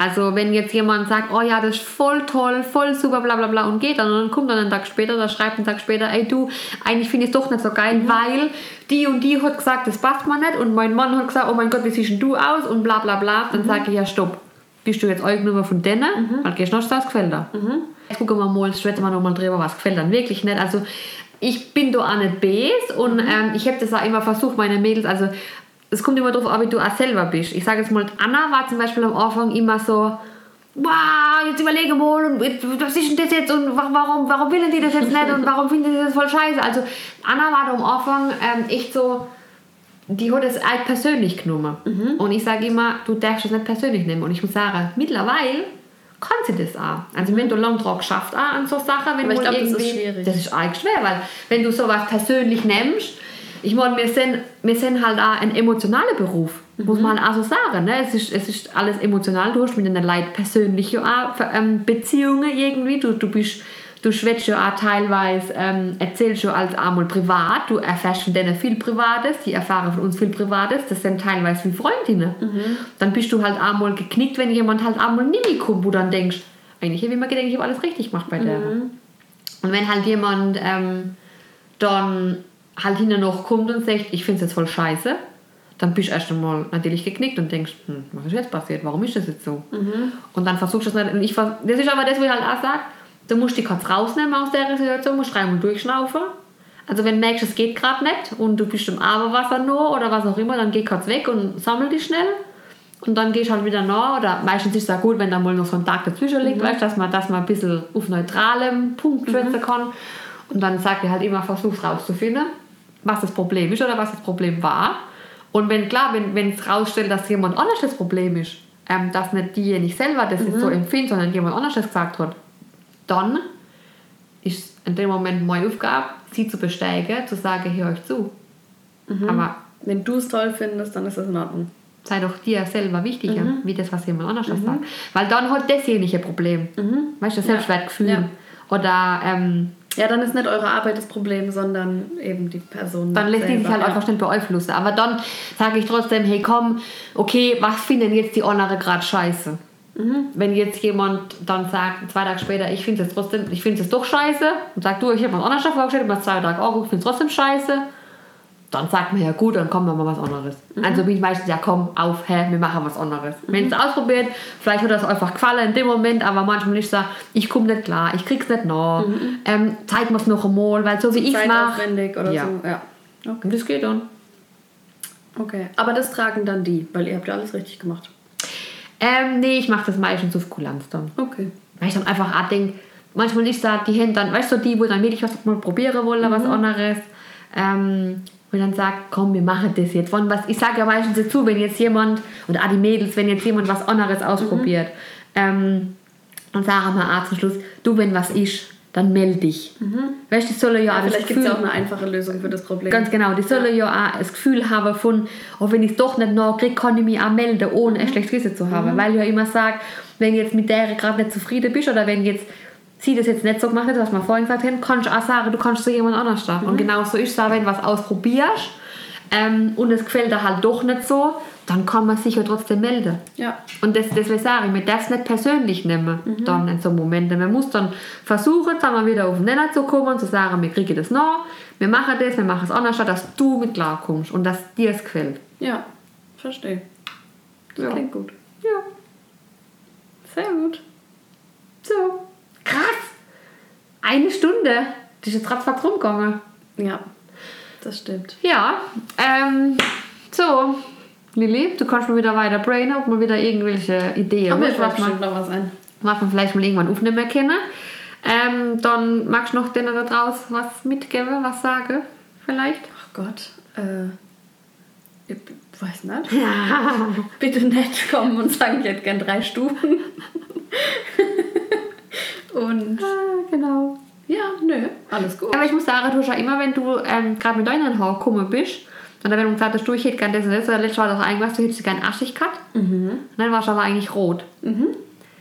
Also wenn jetzt jemand sagt, oh ja, das ist voll toll, voll super, bla bla bla und geht dann und dann kommt dann einen Tag später oder schreibt einen Tag später, ey du, eigentlich finde ich es doch nicht so geil, weil die und die hat gesagt, das passt mir nicht und mein Mann hat gesagt, oh mein Gott, wie siehst denn du aus und bla bla bla. Dann sage ich, ja stopp, bist du jetzt Eigennummer von denen? Dann gehst du noch das gefällt dir. Jetzt gucken wir mal, schwätzen wir nochmal drüber, was gefällt dann wirklich nicht. Also ich bin da auch nicht bes und ähm, ich habe das auch immer versucht, meine Mädels, also es kommt immer darauf an, wie du auch selber bist. Ich sage jetzt mal, Anna war zum Beispiel am Anfang immer so, wow, jetzt überlege mal, und was ist denn das jetzt und wa- warum, warum willen die das jetzt nicht und warum finden die das voll scheiße? Also Anna war da am Anfang ähm, echt so, die hat es halt persönlich genommen. Und ich sage immer, du darfst es nicht persönlich nehmen. Und ich muss sagen, mittlerweile kann sie das auch. Also wenn du lang drauf geschafft auch an so Sachen, wenn Aber ich du glaub, das ist irgendwie- schwierig. Das ist eigentlich schwer, weil wenn du sowas persönlich nimmst, ich meine, wir sind, wir sind halt auch ein emotionaler Beruf, muss man halt auch so sagen. Ne? Es, ist, es ist alles emotional, du hast mit den Leuten persönliche ähm, Beziehungen irgendwie, du, du bist Du schwätzt ja auch teilweise, ähm, erzählst ja als einmal privat, du erfährst von denen viel Privates, die erfahren von uns viel Privates, das sind teilweise wie Freundinnen. Dann bist du halt einmal geknickt, wenn jemand halt einmal nie kommt, wo dann denkst, eigentlich habe ich mir gedacht, ich habe alles richtig gemacht bei der. Und wenn halt jemand ähm, dann halt hinterher noch kommt und sagt, ich finde es jetzt voll scheiße, dann bist du erst einmal natürlich geknickt und denkst, hm, was ist jetzt passiert, warum ist das jetzt so? Und dann versuchst du das nicht. Und ich, das ist aber das, was ich halt auch sage, du musst dich kurz rausnehmen aus der Situation, musst dreimal durchschnaufen. Also wenn du merkst, es geht gerade nicht und du bist im Aberwasser nur oder was auch immer, dann geh kurz weg und sammel dich schnell. Und dann gehst du halt wieder nach. Oder meistens ist es auch gut, wenn da mal noch so ein Tag dazwischen liegt, weißt, dass, man, dass man ein bisschen auf neutralem Punkt schwätzen kann. Und dann sagt ihr halt immer, versuch's rauszufinden, was das Problem ist oder was das Problem war. Und wenn klar, wenn wenn es rausstellt, dass jemand anders das Problem ist, ähm, dass nicht diejenige selber das jetzt so empfindet, sondern jemand anders das gesagt hat, dann ist in dem Moment meine Aufgabe, sie zu besteigen, zu sagen, hör euch zu. Aber Wenn du es toll findest, dann ist das in Ordnung. sei doch dir selber wichtiger, wie das, was jemand anders sagt. Weil dann hat dasjenige Problem. Weißt du, das Selbstwertgefühl. Ja. Oder ähm, Ja, dann ist nicht eure Arbeit das Problem, sondern eben die Person. dann lässt die sich halt einfach schnell beeinflussen. Aber dann sage ich trotzdem, hey komm, okay, was finden jetzt die andere gerade scheiße? Wenn jetzt jemand dann sagt, zwei Tage später, ich finde es trotzdem, ich finde es doch scheiße und sagt, du, ich habe mir was anderes vorgestellt, und zwei Tage auch, ich finde es trotzdem scheiße, dann sagt man ja gut, dann kommen wir mal was anderes. Also bin ich meistens, ja komm, auf, hä, wir machen was anderes. Wenn es ausprobiert, vielleicht hat das einfach gefallen in dem Moment, aber manchmal nicht so, ich komme nicht klar, ich krieg's nicht nach, ähm, zeig mir's noch einmal, weil so wie ich mache, oder Ja. so. Ja. Okay. und das geht dann. okay. Aber das tragen dann die, weil ihr habt ja alles richtig gemacht. Ähm, nee, ich mache das meistens auf Kulanz dann. Okay. Weil ich dann einfach auch denke, manchmal ist da die Hände dann, weißt du, die, wo dann wirklich was mal probieren wollen, was anderes. Ähm, und dann sagt, komm, wir machen das jetzt. Wann was, ich sage ja meistens dazu, wenn jetzt jemand, und auch die Mädels, wenn jetzt jemand was anderes ausprobiert, ähm, dann sagen wir auch zum Schluss, du, wenn was ist, dann melde dich. Weißt du, die sollen ja, Ja, auch vielleicht gibt es ja auch eine einfache Lösung für das Problem. Ganz genau, die sollen ja, auch das Gefühl haben von, auch wenn ich es doch nicht nachkriege, kann ich mich auch melden, ohne ein schlechtes Gewissen zu haben. Weil ich ja immer sage, wenn jetzt mit der gerade nicht zufrieden bist oder wenn jetzt sie das jetzt nicht so gemacht hat, was wir vorhin gesagt haben, kannst du auch sagen, du kannst zu jemand anders da. Und genau so ist es auch, wenn du was ausprobierst ähm, und es gefällt dir halt doch nicht so, dann kann man sich ja trotzdem melden. Ja. Und das, das will ich man darf es nicht persönlich nehmen, dann in so Momenten. Man muss dann versuchen, dann mal wieder auf den Nenner zu kommen und zu sagen, wir kriegen das noch, wir machen das, wir machen es anders, dass du mit klarkommst und dass dir es gefällt. Ja. Verstehe. Das Ja. klingt gut. Ja, Sehr gut. so. Krass. Eine Stunde. Das ist jetzt ratzfatz rumgegangen. Ja. Das stimmt. Ja, ähm, so. Lili, du kannst mal wieder weiter brainen, ob man wieder irgendwelche Ideen Aber fällt was bestimmt noch was ein. was man vielleicht mal irgendwann aufnehmen können. Ähm, dann magst du noch denen da draus was mitgeben, was sagen? Vielleicht? Ach Gott. Äh, Ich weiß nicht. Bitte nicht kommen und sagen, ich hätte gern drei Stufen. Und Ah, genau. ja, nö, alles gut. Aber ich muss sagen, du schon immer, wenn du ähm, gerade mit deinen Haaren gekommen bist, und dann wenn du gesagt hast, du, ich hätte gerne das und das, oder letztes Mal doch irgendwas, du hättest gerne aschig gehabt. Und dann warst du aber eigentlich rot.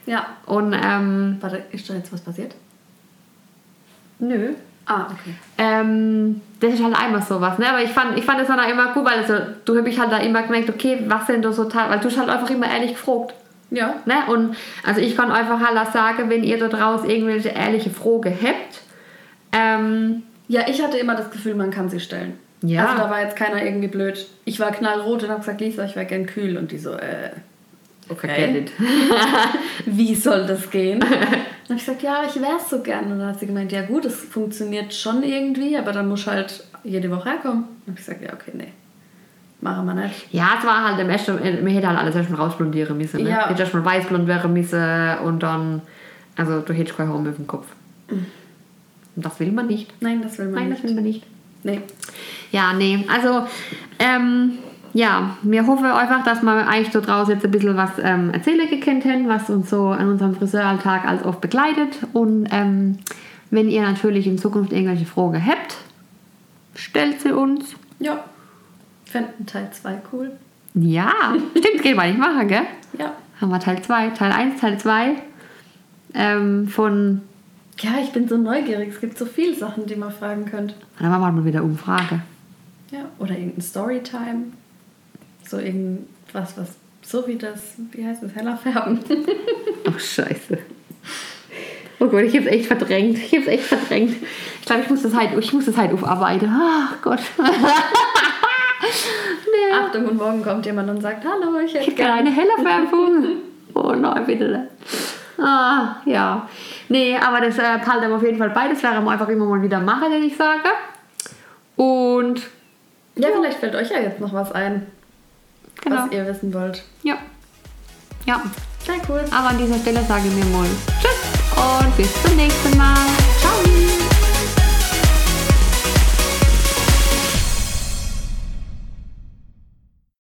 Ja. Und, ähm, Warte, ist da jetzt was passiert? nö. Ah, okay. Ähm, das ist halt einmal sowas, ne? Aber ich fand, ich fand das dann auch immer gut, weil also, du hast mich halt da immer gemerkt, okay, was denn du so tat, weil du hast halt einfach immer ehrlich gefragt. Ja. Ne? Und also ich kann einfach auch sagen, wenn ihr da draußen irgendwelche ehrliche Fragen habt, ähm, Ja, ich hatte immer das Gefühl, man kann sie stellen. Ja. Also da war jetzt keiner irgendwie blöd. Ich war knallrot und habe gesagt, Lisa, ich wäre gern kühl. Und die so, äh, it. [laughs] wie soll das gehen? [laughs] dann habe ich gesagt, ja, ich wär's so gern. Und dann hat sie gemeint, ja gut, es funktioniert schon irgendwie, aber dann muss halt jede Woche herkommen. Dann habe ich gesagt, ja, okay, nee. Machen wir nicht. Ja, es war halt im ersten, mir hätte halt alles erstmal rausblondieren müssen. Ne? Ja. Hätte erstmal weißblond werden müssen und dann, also du hättest kein Haar mehr auf dem Kopf. Und das will man nicht. Nein, das will man Nein, das nicht. will man nicht. Nee. Ja, nee, also, ähm, ja, wir hoffen einfach, dass wir eigentlich da draußen jetzt ein bisschen was ähm, erzählen gekannt haben, was uns so an unserem Friseuralltag als oft begleitet. Und ähm, wenn ihr natürlich in Zukunft irgendwelche Fragen habt, stellt sie uns. Ja. Fänden Teil 2 cool. Ja, stimmt, geht mal nicht machen, gell? Ja. Haben wir Teil 2, Teil 1, Teil 2 ähm, von, Ja, ich bin so neugierig. Es gibt so viele Sachen, die man fragen könnte. dann machen wir mal wieder Umfrage. Ja. Oder irgendein Storytime. So irgendwas, was so wie das, wie heißt es, heller färben. [laughs] Oh, scheiße. Oh Gott, ich hab's echt verdrängt. Ich hab's echt verdrängt. Ich glaube, ich muss das halt, ich muss das halt aufarbeiten. Ach Gott. [laughs] nee. Achtung, und morgen kommt jemand und sagt, hallo, ich hätte gerne eine helle Färbung. [laughs] Oh nein, bitte. Ah, ja. Nee, aber das äh, behalten wir auf jeden Fall beides. werden wir einfach immer mal wieder machen, wenn ich sage. Und Ja, vielleicht fällt euch ja jetzt noch was ein, genau. was ihr wissen wollt. Ja. Ja. Sehr cool. Aber an dieser Stelle sage ich mir mal Tschüss und bis zum nächsten Mal. Ciao.